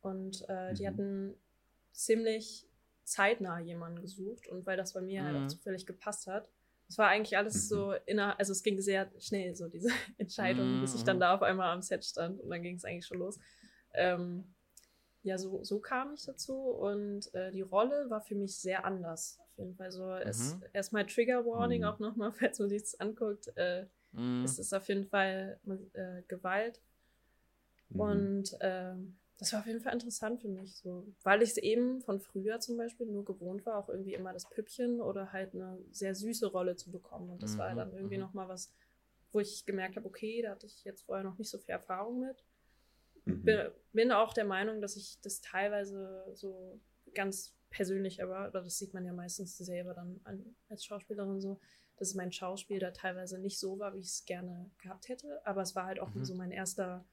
Und äh, mhm. die hatten ziemlich zeitnah jemanden gesucht und weil das bei mir halt auch mhm. zufällig gepasst hat. Es war eigentlich alles mhm. so inner, also es ging sehr schnell, so diese Entscheidung, bis ich dann mhm. da auf einmal am Set stand und dann ging es eigentlich schon los. Ähm, ja, so, so kam ich dazu und äh, die Rolle war für mich sehr anders jeden Fall so. Mhm. erstmal Trigger Warning, mhm. auch nochmal, falls man sich das anguckt. Äh, mhm. Es ist auf jeden Fall äh, Gewalt. Mhm. Und äh, das war auf jeden Fall interessant für mich, so, weil ich es eben von früher zum Beispiel nur gewohnt war, auch irgendwie immer das Püppchen oder halt eine sehr süße Rolle zu bekommen. Und das war dann irgendwie mhm. nochmal was, wo ich gemerkt habe, okay, da hatte ich jetzt vorher noch nicht so viel Erfahrung mit. Mhm. Bin, bin auch der Meinung, dass ich das teilweise so ganz persönlich aber, oder das sieht man ja meistens selber dann an, als Schauspielerin so, dass mein Schauspiel da teilweise nicht so war, wie ich es gerne gehabt hätte. Aber es war halt auch mhm. so mein erster,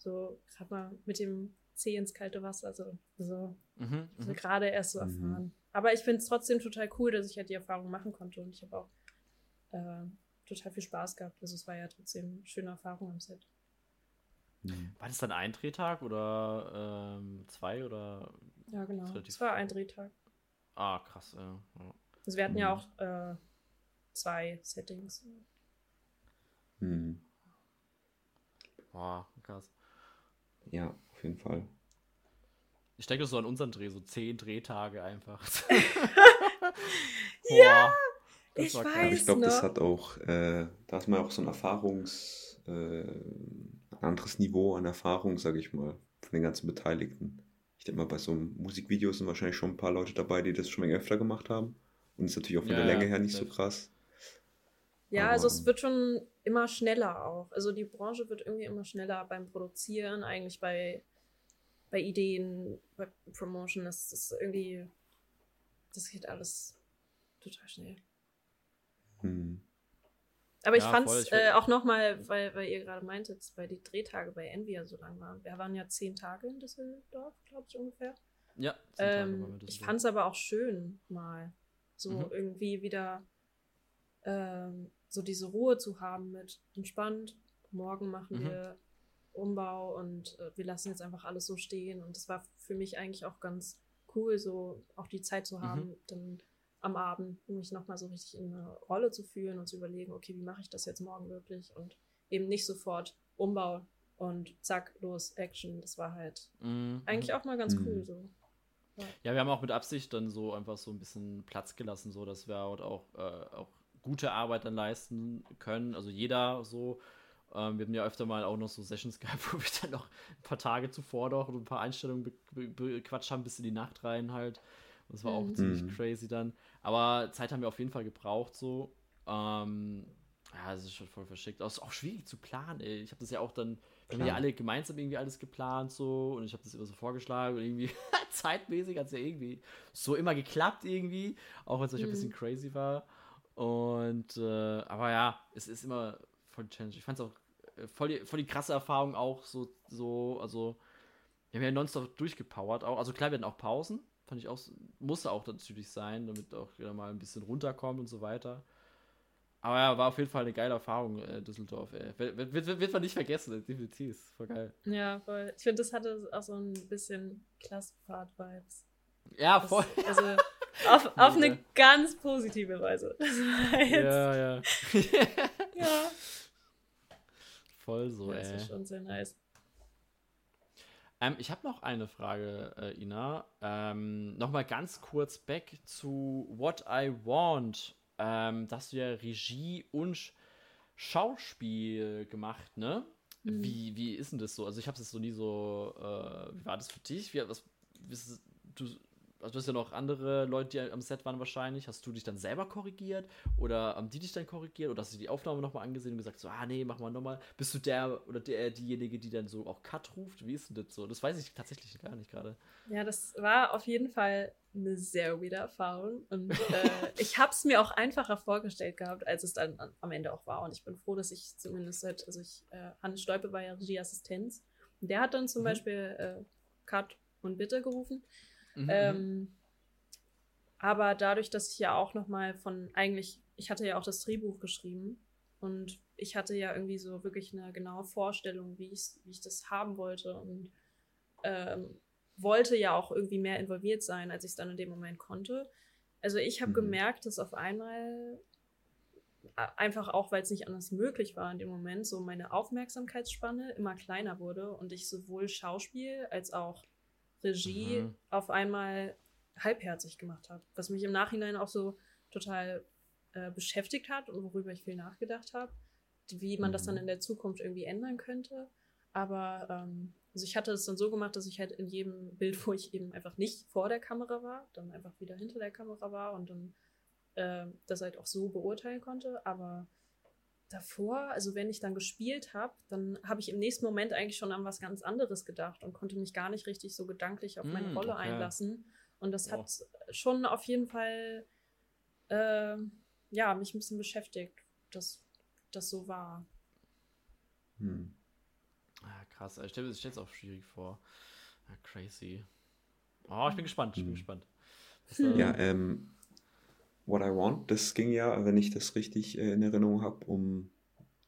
so gerade mal mit dem Zeh ins kalte Wasser, so, so mhm, mhm. gerade erst so mhm. erfahren. Aber ich finde es trotzdem total cool, dass ich halt die Erfahrung machen konnte und ich habe auch äh, total viel Spaß gehabt. Also es war ja trotzdem eine schöne Erfahrung am Set.
Mhm. War das dann ein Drehtag oder ähm, zwei oder?
Ja, genau. Es war ein Drehtag.
Ah, krass, ja. ja.
Also wir hatten mhm. ja auch äh, zwei Settings.
Mhm.
Boah, krass.
Ja, auf jeden Fall.
Ich denke so an unseren Dreh, so zehn Drehtage einfach.
ja, ich weiß. Aber
ich glaube, das hat auch, äh, da ist man auch so ein Erfahrungs, äh, ein anderes Niveau an Erfahrung, sage ich mal, von den ganzen Beteiligten. Ich denke mal, bei so einem Musikvideo sind wahrscheinlich schon ein paar Leute dabei, die das schon mal öfter gemacht haben. Und ist natürlich auch von ja, der Länge her nicht so krass.
Ja, also es wird schon immer schneller auch. Also die Branche wird irgendwie immer schneller beim Produzieren, eigentlich bei bei Ideen, bei Promotion, das ist irgendwie, das geht alles total schnell. Hm. Aber ich ja, fand es äh, auch nochmal, weil, weil ihr gerade meintet, weil die Drehtage bei Envia so lang waren. Wir waren ja zehn Tage in Düsseldorf, glaube ich ungefähr. Ja, zehn ähm, Tage Ich fand es aber auch schön, mal so mhm. irgendwie wieder ähm, so diese Ruhe zu haben mit entspannt. Morgen machen mhm. wir Umbau und äh, wir lassen jetzt einfach alles so stehen. Und das war für mich eigentlich auch ganz cool, so auch die Zeit zu haben, mhm. dann am Abend, um mich nochmal so richtig in eine Rolle zu fühlen und zu überlegen, okay, wie mache ich das jetzt morgen wirklich? Und eben nicht sofort Umbau und zack, los, Action. Das war halt mhm. eigentlich auch mal ganz mhm. cool so.
Ja. ja. wir haben auch mit Absicht dann so einfach so ein bisschen Platz gelassen, so dass wir halt auch, äh, auch gute Arbeit dann leisten können. Also jeder so. Ähm, wir haben ja öfter mal auch noch so Sessions gehabt, wo wir dann noch ein paar Tage zuvor noch ein paar Einstellungen bequatscht haben bis in die Nacht rein halt. Das war auch mhm. ziemlich mhm. crazy dann. Aber Zeit haben wir auf jeden Fall gebraucht so. Ähm, ja, es ist schon voll verschickt. Aber es ist auch schwierig zu planen, ey. Ich habe das ja auch dann, wir haben ja alle gemeinsam irgendwie alles geplant so und ich habe das immer so vorgeschlagen und irgendwie zeitmäßig hat es ja irgendwie so immer geklappt irgendwie, auch wenn es mhm. ein bisschen crazy war. Und, äh, aber ja, es ist immer voll die Challenge. Ich fand es auch äh, voll die, voll die krasse Erfahrung auch so, so, also, wir haben ja nonstop durchgepowert auch. Also klar, wir hatten auch Pausen, Fand ich auch, musste auch natürlich sein, damit auch wieder mal ein bisschen runterkommt und so weiter. Aber ja, war auf jeden Fall eine geile Erfahrung, äh, Düsseldorf. Ey. Wird, wird, wird, man nicht vergessen, definitiv. Voll geil.
Ja, voll. Ich finde, das hatte auch so ein bisschen Klassenfahrt-Vibes.
Ja, voll.
Das, also auf, auf eine ganz positive Weise.
ja, ja.
ja.
Voll so,
das ey. Das ist schon sehr nice.
Ähm, ich habe noch eine Frage, äh, Ina. Ähm, Nochmal ganz kurz back zu What I Want. Ähm, da hast du ja Regie und Schauspiel gemacht, ne? Mhm. Wie, wie ist denn das so? Also ich habe es so nie so, äh, wie war das für dich? Wie, was, du, also du hast ja noch andere Leute, die am Set waren wahrscheinlich. Hast du dich dann selber korrigiert oder haben die dich dann korrigiert oder hast du die Aufnahme nochmal angesehen und gesagt, so, ah nee, mach mal nochmal. Bist du der oder der, diejenige, die dann so auch Cut ruft? Wie ist denn das so? Das weiß ich tatsächlich gar nicht gerade.
Ja, das war auf jeden Fall eine sehr weirde Erfahrung und äh, ich habe es mir auch einfacher vorgestellt gehabt, als es dann am Ende auch war und ich bin froh, dass ich zumindest seit, also ich, äh, Hannes Stolpe war ja Regieassistenz und der hat dann zum mhm. Beispiel äh, Cut und Bitte gerufen Mhm, ähm, aber dadurch, dass ich ja auch noch mal von eigentlich, ich hatte ja auch das Drehbuch geschrieben und ich hatte ja irgendwie so wirklich eine genaue Vorstellung, wie ich, wie ich das haben wollte und ähm, wollte ja auch irgendwie mehr involviert sein, als ich es dann in dem Moment konnte. Also ich habe mhm. gemerkt, dass auf einmal einfach auch, weil es nicht anders möglich war in dem Moment, so meine Aufmerksamkeitsspanne immer kleiner wurde und ich sowohl Schauspiel als auch Regie mhm. auf einmal halbherzig gemacht habe. Was mich im Nachhinein auch so total äh, beschäftigt hat und worüber ich viel nachgedacht habe, wie man mhm. das dann mhm. in der Zukunft irgendwie ändern könnte. Aber ähm, also ich hatte es dann so gemacht, dass ich halt in jedem Bild, wo ich eben einfach nicht vor der Kamera war, dann einfach wieder hinter der Kamera war und dann äh, das halt auch so beurteilen konnte. Aber davor, also wenn ich dann gespielt habe, dann habe ich im nächsten Moment eigentlich schon an was ganz anderes gedacht und konnte mich gar nicht richtig so gedanklich auf meine mm, Rolle okay. einlassen. Und das oh. hat schon auf jeden Fall äh, ja, mich ein bisschen beschäftigt, dass das so war.
Hm. Ah, krass, ich stelle es auch schwierig vor. Ja, crazy. Oh, ich bin gespannt, ich bin hm. gespannt.
Was, äh, ja, ähm, What I Want, das ging ja, wenn ich das richtig in Erinnerung habe, um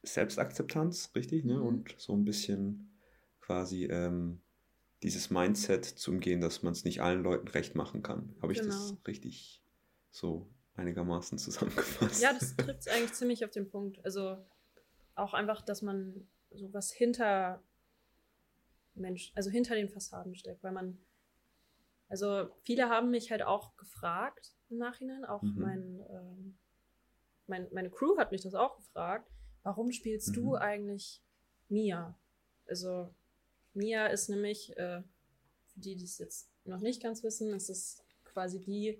Selbstakzeptanz, richtig, ne? Mhm. Und so ein bisschen quasi ähm, dieses Mindset zu umgehen, dass man es nicht allen Leuten recht machen kann. Habe ich genau. das richtig so einigermaßen zusammengefasst?
Ja, das trifft es eigentlich ziemlich auf den Punkt. Also auch einfach, dass man sowas hinter Mensch, also hinter den Fassaden steckt, weil man, also viele haben mich halt auch gefragt, im Nachhinein. Auch mhm. mein, ähm, mein, meine Crew hat mich das auch gefragt. Warum spielst mhm. du eigentlich Mia? Also, Mia ist nämlich, äh, für die, die es jetzt noch nicht ganz wissen, ist es quasi die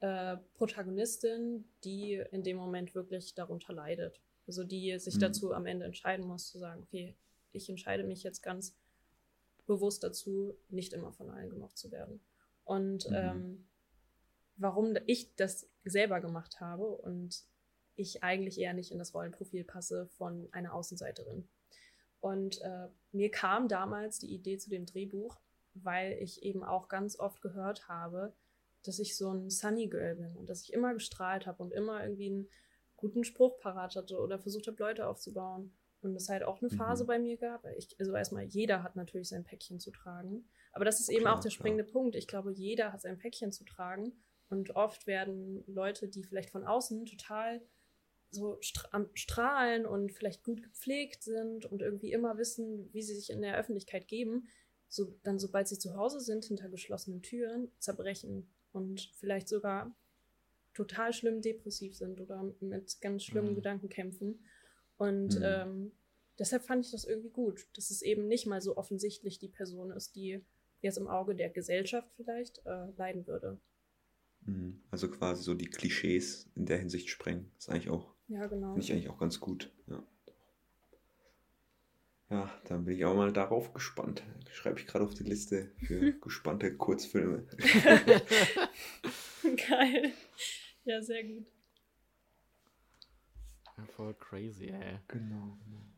äh, Protagonistin, die in dem Moment wirklich darunter leidet. Also die sich mhm. dazu am Ende entscheiden muss, zu sagen, okay, ich entscheide mich jetzt ganz bewusst dazu, nicht immer von allen gemocht zu werden. Und mhm. ähm, warum ich das selber gemacht habe und ich eigentlich eher nicht in das Rollenprofil passe von einer Außenseiterin. Und äh, mir kam damals die Idee zu dem Drehbuch, weil ich eben auch ganz oft gehört habe, dass ich so ein Sunny Girl bin und dass ich immer gestrahlt habe und immer irgendwie einen guten Spruch parat hatte oder versucht habe, Leute aufzubauen. Und es halt auch eine Phase mhm. bei mir gab. Ich, also erstmal, jeder hat natürlich sein Päckchen zu tragen. Aber das ist eben klar, auch der springende klar. Punkt. Ich glaube, jeder hat sein Päckchen zu tragen. Und oft werden Leute, die vielleicht von außen total so am Strahlen und vielleicht gut gepflegt sind und irgendwie immer wissen, wie sie sich in der Öffentlichkeit geben, so dann sobald sie zu Hause sind, hinter geschlossenen Türen, zerbrechen und vielleicht sogar total schlimm depressiv sind oder mit ganz schlimmen mhm. Gedanken kämpfen. Und mhm. ähm, deshalb fand ich das irgendwie gut, dass es eben nicht mal so offensichtlich die Person ist, die jetzt im Auge der Gesellschaft vielleicht äh, leiden würde.
Mhm. Also quasi so die Klischees in der Hinsicht sprengen. Das ist eigentlich auch,
ja, genau.
finde ich eigentlich auch ganz gut. Ja. Ja, dann bin ich auch mal darauf gespannt. Schreibe ich gerade auf die Liste für gespannte Kurzfilme.
Geil. Ja, sehr gut.
Ja, voll crazy, ey.
Genau, genau.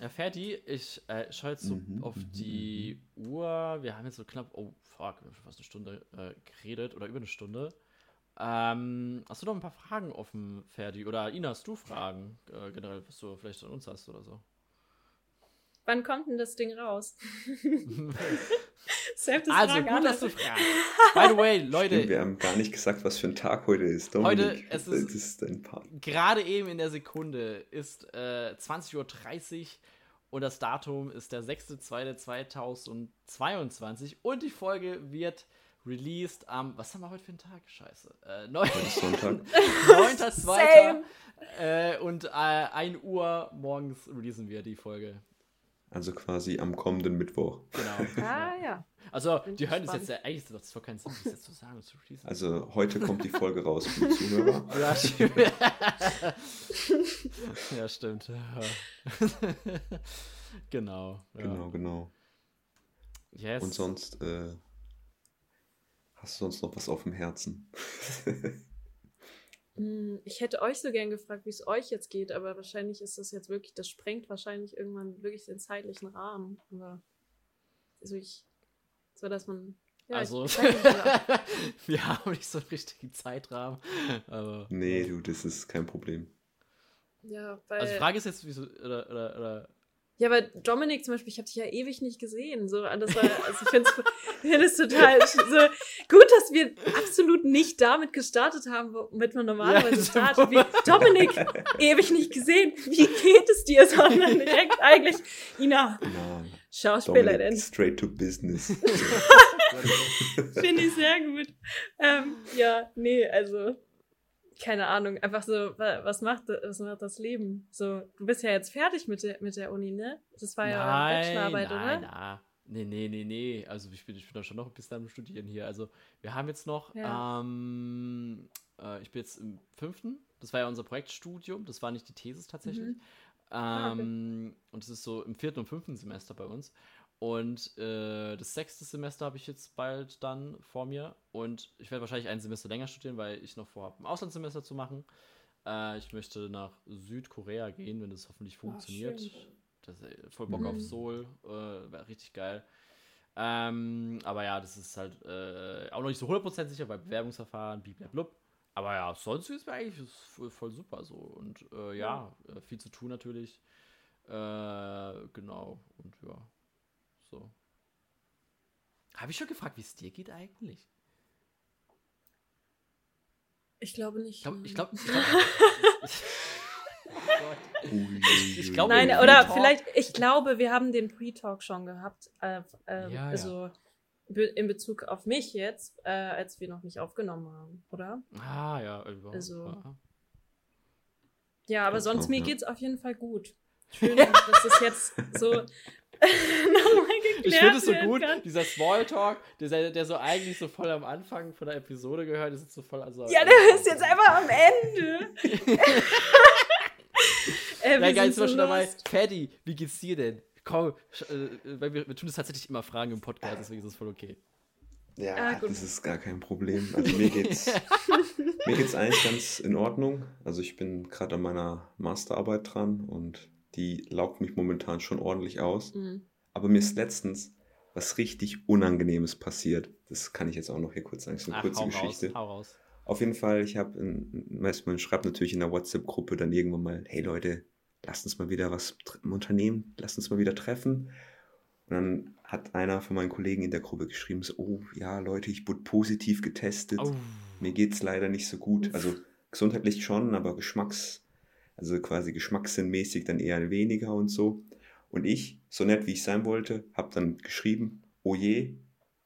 Ja, Ferdi, ich äh, schaue jetzt so mhm, auf mhm, die mhm. Uhr. Wir haben jetzt so knapp, oh fuck, fast eine Stunde äh, geredet oder über eine Stunde. Ähm, hast du noch ein paar Fragen offen, Ferdi? Oder Ina, hast du Fragen äh, generell, was du vielleicht an uns hast oder so?
Wann kommt denn das Ding raus?
Selbst also, Frage gut, dass du fragst. By the way, Leute.
Wir haben gar nicht gesagt, was für ein Tag heute ist. Dominik,
heute, es ist, ist ein Part. gerade eben in der Sekunde ist äh, 20.30 Uhr und das Datum ist der 6.2.2022 und die Folge wird released am, was haben wir heute für einen Tag? Scheiße. Äh, 9. Sonntag. 9.2. äh, und äh, 1 Uhr morgens releasen wir die Folge.
Also quasi am kommenden Mittwoch.
Genau. ah, ja.
Also, Bin die hören das jetzt ja, eigentlich ist das voll keinen Sinn, das jetzt zu sagen
zu schließen. Also, heute kommt die Folge raus für die Zuhörer.
Ja, stimmt. ja, stimmt. genau.
Ja. Genau, genau.
Yes.
Und sonst, äh, hast du sonst noch was auf dem Herzen?
Hm, ich hätte euch so gern gefragt, wie es euch jetzt geht, aber wahrscheinlich ist das jetzt wirklich, das sprengt wahrscheinlich irgendwann wirklich den zeitlichen Rahmen. Aber also ich, so dass man.
Ja, also, wir haben nicht so einen richtigen Zeitrahmen. Aber,
nee, du, das ist kein Problem.
Ja, weil.
Also, die Frage ist jetzt, wieso, oder, oder, oder
ja, aber Dominik zum Beispiel, ich habe dich ja ewig nicht gesehen. So, das war, also ich finde es total so gut, dass wir absolut nicht damit gestartet haben, womit man normalerweise ja, startet. Wie, Dominik, ewig nicht gesehen. Wie geht es dir? Sondern direkt eigentlich, Ina, no, Schauspielerin.
Straight to business.
finde ich sehr gut. Ähm, ja, nee, also keine Ahnung, einfach so, was macht, was macht das Leben? So, du bist ja jetzt fertig mit der, mit der Uni, ne? Das war ja nein, Bachelorarbeit, nein, oder? Nein,
nee, nee, nee, nee. Also ich bin, ich bin da schon noch ein bisschen am Studieren hier. Also wir haben jetzt noch, ja. ähm, äh, ich bin jetzt im fünften, das war ja unser Projektstudium, das war nicht die Thesis tatsächlich. Mhm. Ah, ähm, okay. Und es ist so im vierten und fünften Semester bei uns. Und äh, das sechste Semester habe ich jetzt bald dann vor mir. Und ich werde wahrscheinlich ein Semester länger studieren, weil ich noch vorhabe, ein Auslandssemester zu machen. Äh, ich möchte nach Südkorea gehen, wenn das hoffentlich funktioniert. Oh, das ist äh, voll Bock mhm. auf Seoul. Äh, Wäre richtig geil. Ähm, aber ja, das ist halt äh, auch noch nicht so 100% sicher, weil Bewerbungsverfahren, blub. Aber ja, sonst ist es eigentlich voll, super so. Und äh, ja, ja, viel zu tun natürlich. genau. Und ja, so. Habe ich schon gefragt, wie es dir geht eigentlich?
Ich glaube nicht.
Ich glaube, ich glaube.
Ich glaub, Nein, oder vielleicht, ich glaube, wir haben den Pre-Talk schon gehabt. Äh, äh, ja, also ja. in Bezug auf mich jetzt, äh, als wir noch nicht aufgenommen haben, oder?
Ah, ja.
Also. Ja, ja aber sonst auch, mir geht es auf jeden Fall gut. Schön, dass es jetzt so
ich finde es so gut, kann. dieser Smalltalk, der, der so eigentlich so voll am Anfang von der Episode gehört, ist jetzt so voll. Also
ja, der ist jetzt einfach am Ende.
äh, ja, geil, ist so schon dabei. Fatty, wie geht's dir denn? Komm, äh, weil wir, wir tun das tatsächlich immer Fragen im Podcast, deswegen ist das voll okay.
Ja, ah, das ist gar kein Problem. Also mir geht's, mir geht's eigentlich ganz in Ordnung. Also ich bin gerade an meiner Masterarbeit dran und die laugt mich momentan schon ordentlich aus. Mhm. Aber mir ist letztens was richtig Unangenehmes passiert. Das kann ich jetzt auch noch hier kurz sagen. Das ist eine Ach, kurze Geschichte. Raus, hau raus. Auf jeden Fall, ich habe, man schreibt natürlich in der WhatsApp-Gruppe dann irgendwann mal, hey Leute, lasst uns mal wieder was unternehmen, lasst uns mal wieder treffen. Und dann hat einer von meinen Kollegen in der Gruppe geschrieben, so, oh ja, Leute, ich wurde positiv getestet. Oh. Mir geht es leider nicht so gut. Also gesundheitlich schon, aber Geschmacks, also quasi geschmackssinnmäßig dann eher weniger und so. Und ich, so nett wie ich sein wollte, habe dann geschrieben, oh je,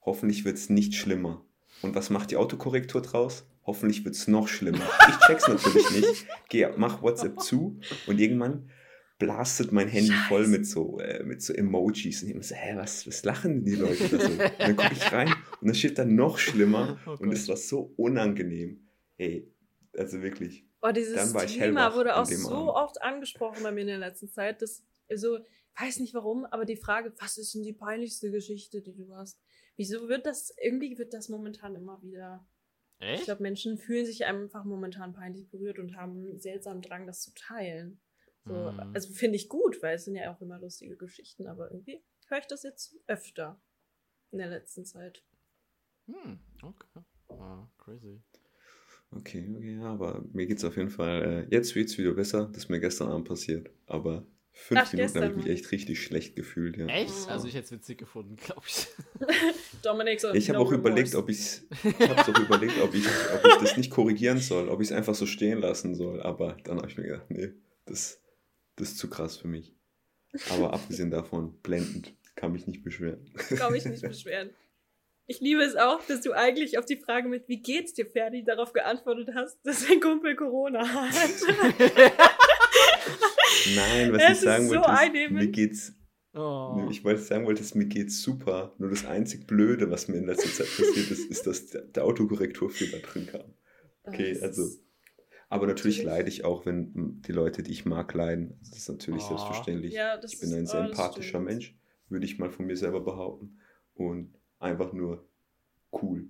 hoffentlich wird es nicht schlimmer. Und was macht die Autokorrektur draus? Hoffentlich wird es noch schlimmer. Ich check's natürlich nicht, geh, mach WhatsApp zu und irgendwann blastet mein Handy Scheiße. voll mit so, äh, mit so Emojis. Und ich so, hä, was, was lachen die Leute da so? Und dann gucke ich rein und dann steht dann noch schlimmer oh und es war so unangenehm. Ey, also wirklich.
Oh, dieses Thema wurde auch so Abend. oft angesprochen bei mir in der letzten Zeit, dass, also, weiß nicht warum, aber die Frage, was ist denn die peinlichste Geschichte, die du hast? Wieso wird das, irgendwie wird das momentan immer wieder Echt? Ich glaube, Menschen fühlen sich einfach momentan peinlich berührt und haben einen seltsamen Drang, das zu teilen. So, mhm. Also finde ich gut, weil es sind ja auch immer lustige Geschichten, aber irgendwie höre ich das jetzt öfter in der letzten Zeit.
Hm, okay. Ah, crazy.
Okay, okay, ja, aber mir geht es auf jeden Fall, äh, jetzt es wieder besser, das ist mir gestern Abend passiert, aber fünf Ach, Minuten habe ich mich echt richtig schlecht gefühlt, ja.
Echt? Also ich hätte es witzig gefunden, glaube ich.
Dominik so,
Ich habe no auch überlegt, ob ich ich habe auch überlegt, ob ich, ob ich das nicht korrigieren soll, ob ich es einfach so stehen lassen soll, aber dann habe ich mir gedacht, nee, das das ist zu krass für mich. Aber abgesehen davon, blendend, kann mich nicht beschweren.
Kann mich nicht beschweren. Ich liebe es auch, dass du eigentlich auf die Frage mit, wie geht's dir, Ferdi, darauf geantwortet hast, dass dein Kumpel Corona hat.
Nein, was es ich sagen so wollte, ist, mir geht's. Oh. Ich wollte sagen wollte, mir geht's super. Nur das einzig Blöde, was mir in letzter Zeit passiert ist, ist, dass der Autokorrekturfehler drin kam. Okay, also aber natürlich leide ich auch, wenn die Leute, die ich mag, leiden. Das ist natürlich oh. selbstverständlich. Ja, ich bin ein sehr empathischer Mensch, würde ich mal von mir selber behaupten. Und einfach nur cool.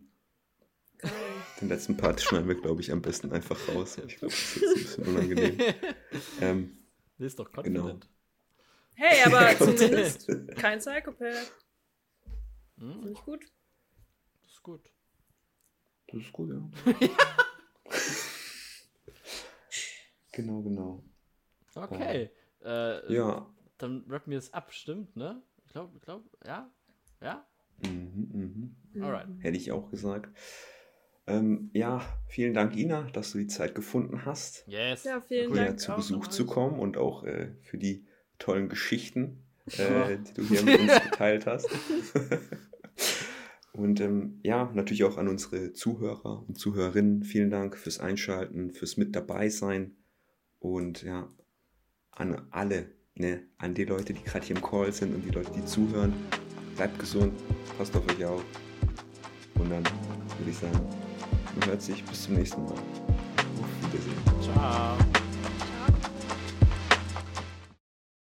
Geil. Den letzten Part schneiden wir, glaube ich, am besten einfach raus. Ich glaube, das ist ein bisschen unangenehm. ähm,
das ist doch confident. Genau.
Hey, aber zumindest kein Psychopath. Hm. Finde ich gut.
Das ist gut.
Das ist gut, ja. Genau, genau.
Okay. Äh, ja. Dann rappen wir es ab, stimmt, ne? Ich glaube, ich glaube, ja? Ja?
Mhm, mhm. Alright. Hätte ich auch gesagt. Ähm, ja, vielen Dank, Ina, dass du die Zeit gefunden hast.
Yes.
Ja, vielen Dank.
zu Besuch zu kommen und auch äh, für die tollen Geschichten, äh, die du hier mit uns geteilt hast. und ähm, ja, natürlich auch an unsere Zuhörer und Zuhörerinnen. Vielen Dank fürs Einschalten, fürs Mit dabei sein. Und ja, an alle, ne, an die Leute, die gerade hier im Call sind und die Leute, die zuhören, bleibt gesund, passt auf euch auf. Und dann würde ich sagen, man hört sich bis zum nächsten Mal. Auf Wiedersehen.
Ciao.